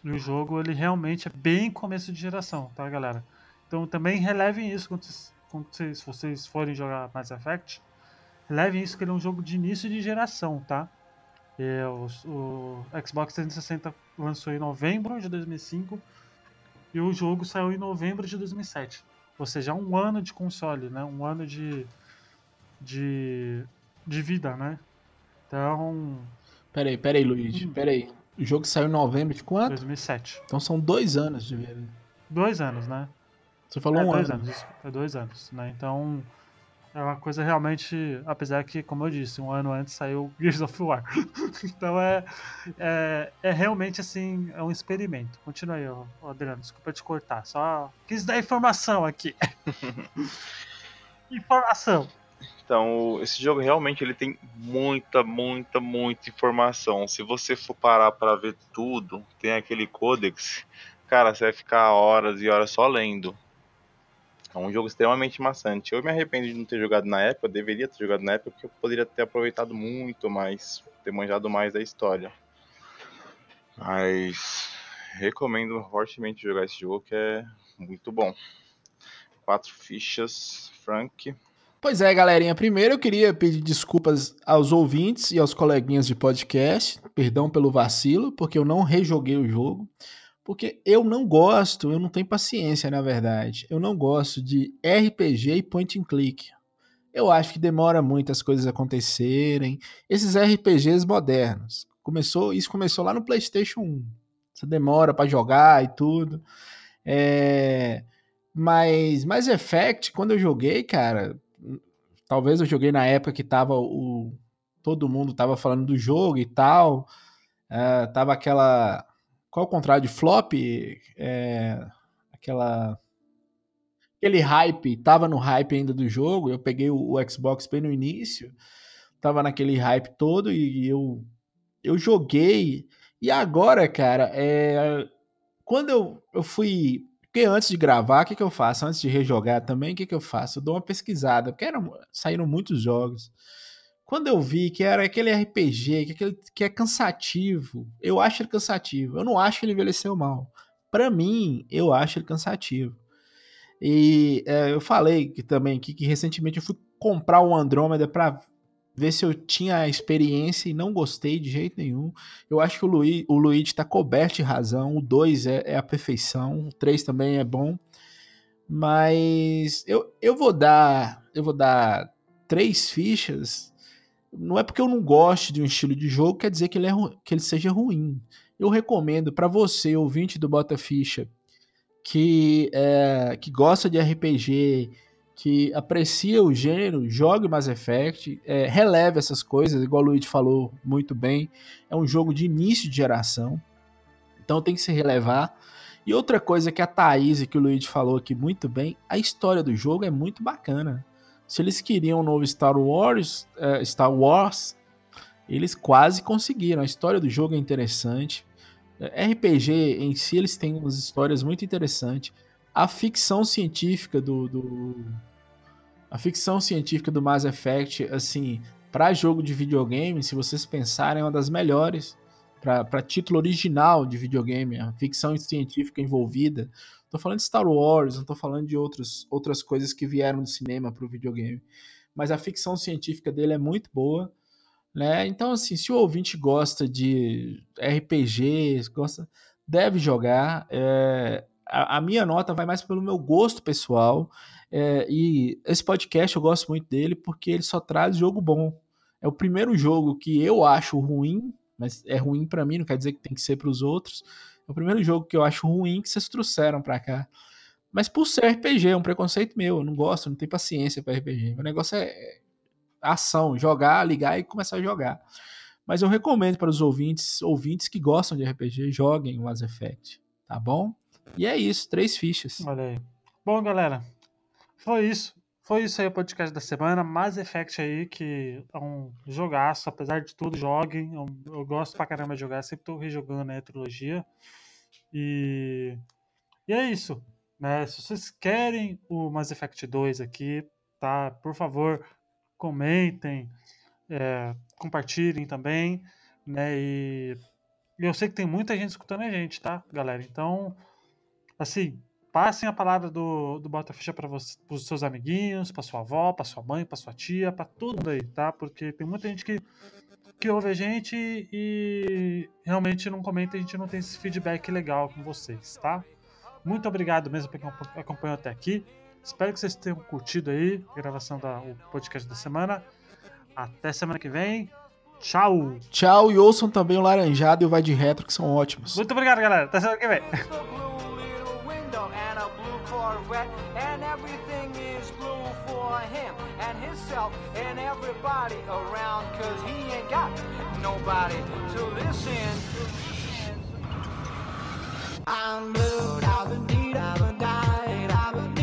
o jogo ele realmente é bem começo de geração, tá, galera? Então também relevem isso quando vocês, quando vocês, vocês forem jogar Mass Effect. Relevem isso que ele é um jogo de início de geração, tá? É, o, o Xbox 360 lançou em novembro de 2005 e o jogo saiu em novembro de 2007. Ou seja, um ano de console, né? Um ano de, de, de vida, né? Então, Peraí, peraí, Luigi. Hum. Peraí. O jogo saiu em novembro de quanto? 2007. Então são dois anos de vida. Dois anos, né? Você falou é, um dois ano. anos. É dois anos, né? Então, é uma coisa realmente. Apesar que, como eu disse, um ano antes saiu (laughs) Gears of War. então é, é. É realmente assim, é um experimento. Continua aí, Adriano, desculpa te cortar. Só quis dar informação aqui. (laughs) informação. Então, esse jogo realmente ele tem muita, muita, muita informação. Se você for parar para ver tudo, tem aquele codex, cara, você vai ficar horas e horas só lendo. É um jogo extremamente maçante. Eu me arrependo de não ter jogado na época, eu deveria ter jogado na época, porque eu poderia ter aproveitado muito mais, ter manjado mais da história. Mas recomendo fortemente jogar esse jogo, que é muito bom. Quatro fichas, Frank. Pois é, galerinha. Primeiro eu queria pedir desculpas aos ouvintes e aos coleguinhas de podcast. Perdão pelo vacilo, porque eu não rejoguei o jogo. Porque eu não gosto, eu não tenho paciência, na verdade. Eu não gosto de RPG e point and click. Eu acho que demora muito as coisas acontecerem. Esses RPGs modernos. Começou, isso começou lá no PlayStation 1. Você demora pra jogar e tudo. É, mas Mass Effect, quando eu joguei, cara, talvez eu joguei na época que tava o todo mundo tava falando do jogo e tal. É, tava aquela qual o contrário de flop? É, aquela aquele hype, tava no hype ainda do jogo. Eu peguei o, o Xbox bem no início, tava naquele hype todo e eu eu joguei. E agora, cara, é quando eu, eu fui porque antes de gravar, o que, que eu faço? Antes de rejogar também, o que, que eu faço? Eu dou uma pesquisada, porque eram, saíram muitos jogos. Quando eu vi que era aquele RPG, que, aquele, que é cansativo, eu acho ele cansativo. Eu não acho que ele envelheceu mal. Pra mim, eu acho ele cansativo. E é, eu falei que, também que, que recentemente eu fui comprar um Andrômeda pra ver se eu tinha a experiência e não gostei de jeito nenhum. Eu acho que o, Luigi, o Luigi tá coberto de razão. O 2 é, é a perfeição, o 3 também é bom. Mas eu, eu vou dar. Eu vou dar três fichas. Não é porque eu não gosto de um estilo de jogo, quer dizer que ele, é, que ele seja ruim. Eu recomendo para você, ouvinte do Bota Ficha, que, é, que gosta de RPG, que aprecia o gênero, jogue Mass Effect, é, releve essas coisas, igual o Luigi falou muito bem. É um jogo de início de geração, então tem que se relevar. E outra coisa que a Thaís e que o Luigi falou aqui muito bem, a história do jogo é muito bacana. Se eles queriam um novo Star Wars, eh, Star Wars, eles quase conseguiram. A história do jogo é interessante. Eh, RPG em si, eles têm umas histórias muito interessantes. A ficção científica do, do- a ficção científica do Mass Effect, assim, para jogo de videogame, se vocês pensarem, é uma das melhores para título original de videogame, a ficção científica envolvida. Tô falando de Star Wars, não tô falando de outros, outras coisas que vieram do cinema pro videogame. Mas a ficção científica dele é muito boa, né? Então, assim, se o ouvinte gosta de RPG, gosta, deve jogar. É, a, a minha nota vai mais pelo meu gosto pessoal. é, e esse podcast eu gosto muito dele porque ele só traz jogo bom. É o primeiro jogo que eu acho ruim, mas é ruim pra mim, não quer dizer que tem que ser pros outros. É o primeiro jogo que eu acho ruim que vocês trouxeram pra cá. Mas por ser RPG, é um preconceito meu. Eu não gosto, não tenho paciência pra RPG. O negócio é ação, jogar, ligar e começar a jogar. Mas eu recomendo para os ouvintes, ouvintes que gostam de RPG, joguem o Mass Effect, tá bom? E é isso, três fichas. Olha aí. Bom, galera, foi isso. Foi isso aí o podcast da semana. Mass Effect aí, que é um jogaço, apesar de tudo, joguem. Eu, eu gosto pra caramba de jogar, sempre tô rejogando né, a trilogia. E, e é isso. Né? Se vocês querem o Mass Effect 2 aqui, tá? Por favor, comentem, é, compartilhem também. Né? E eu sei que tem muita gente escutando a gente, tá, galera? Então, assim, passem a palavra do, do Bota Ficha para os seus amiguinhos, para sua avó, para sua mãe, para sua tia, para todo mundo aí, tá? Porque tem muita gente que, que ouve a gente e realmente não comenta, a gente não tem esse feedback legal com vocês, tá? Muito obrigado mesmo por quem acompanhou até aqui. Espero que vocês tenham curtido aí a gravação do podcast da semana. Até semana que vem. Tchau! Tchau e ouçam também o Laranjado e o Vai de Retro, que são ótimos. Muito obrigado, galera. Até semana que vem. (laughs) and everything is blue for him and himself and everybody around, cause he ain't got nobody to listen. I'm blue, I've been I've been died.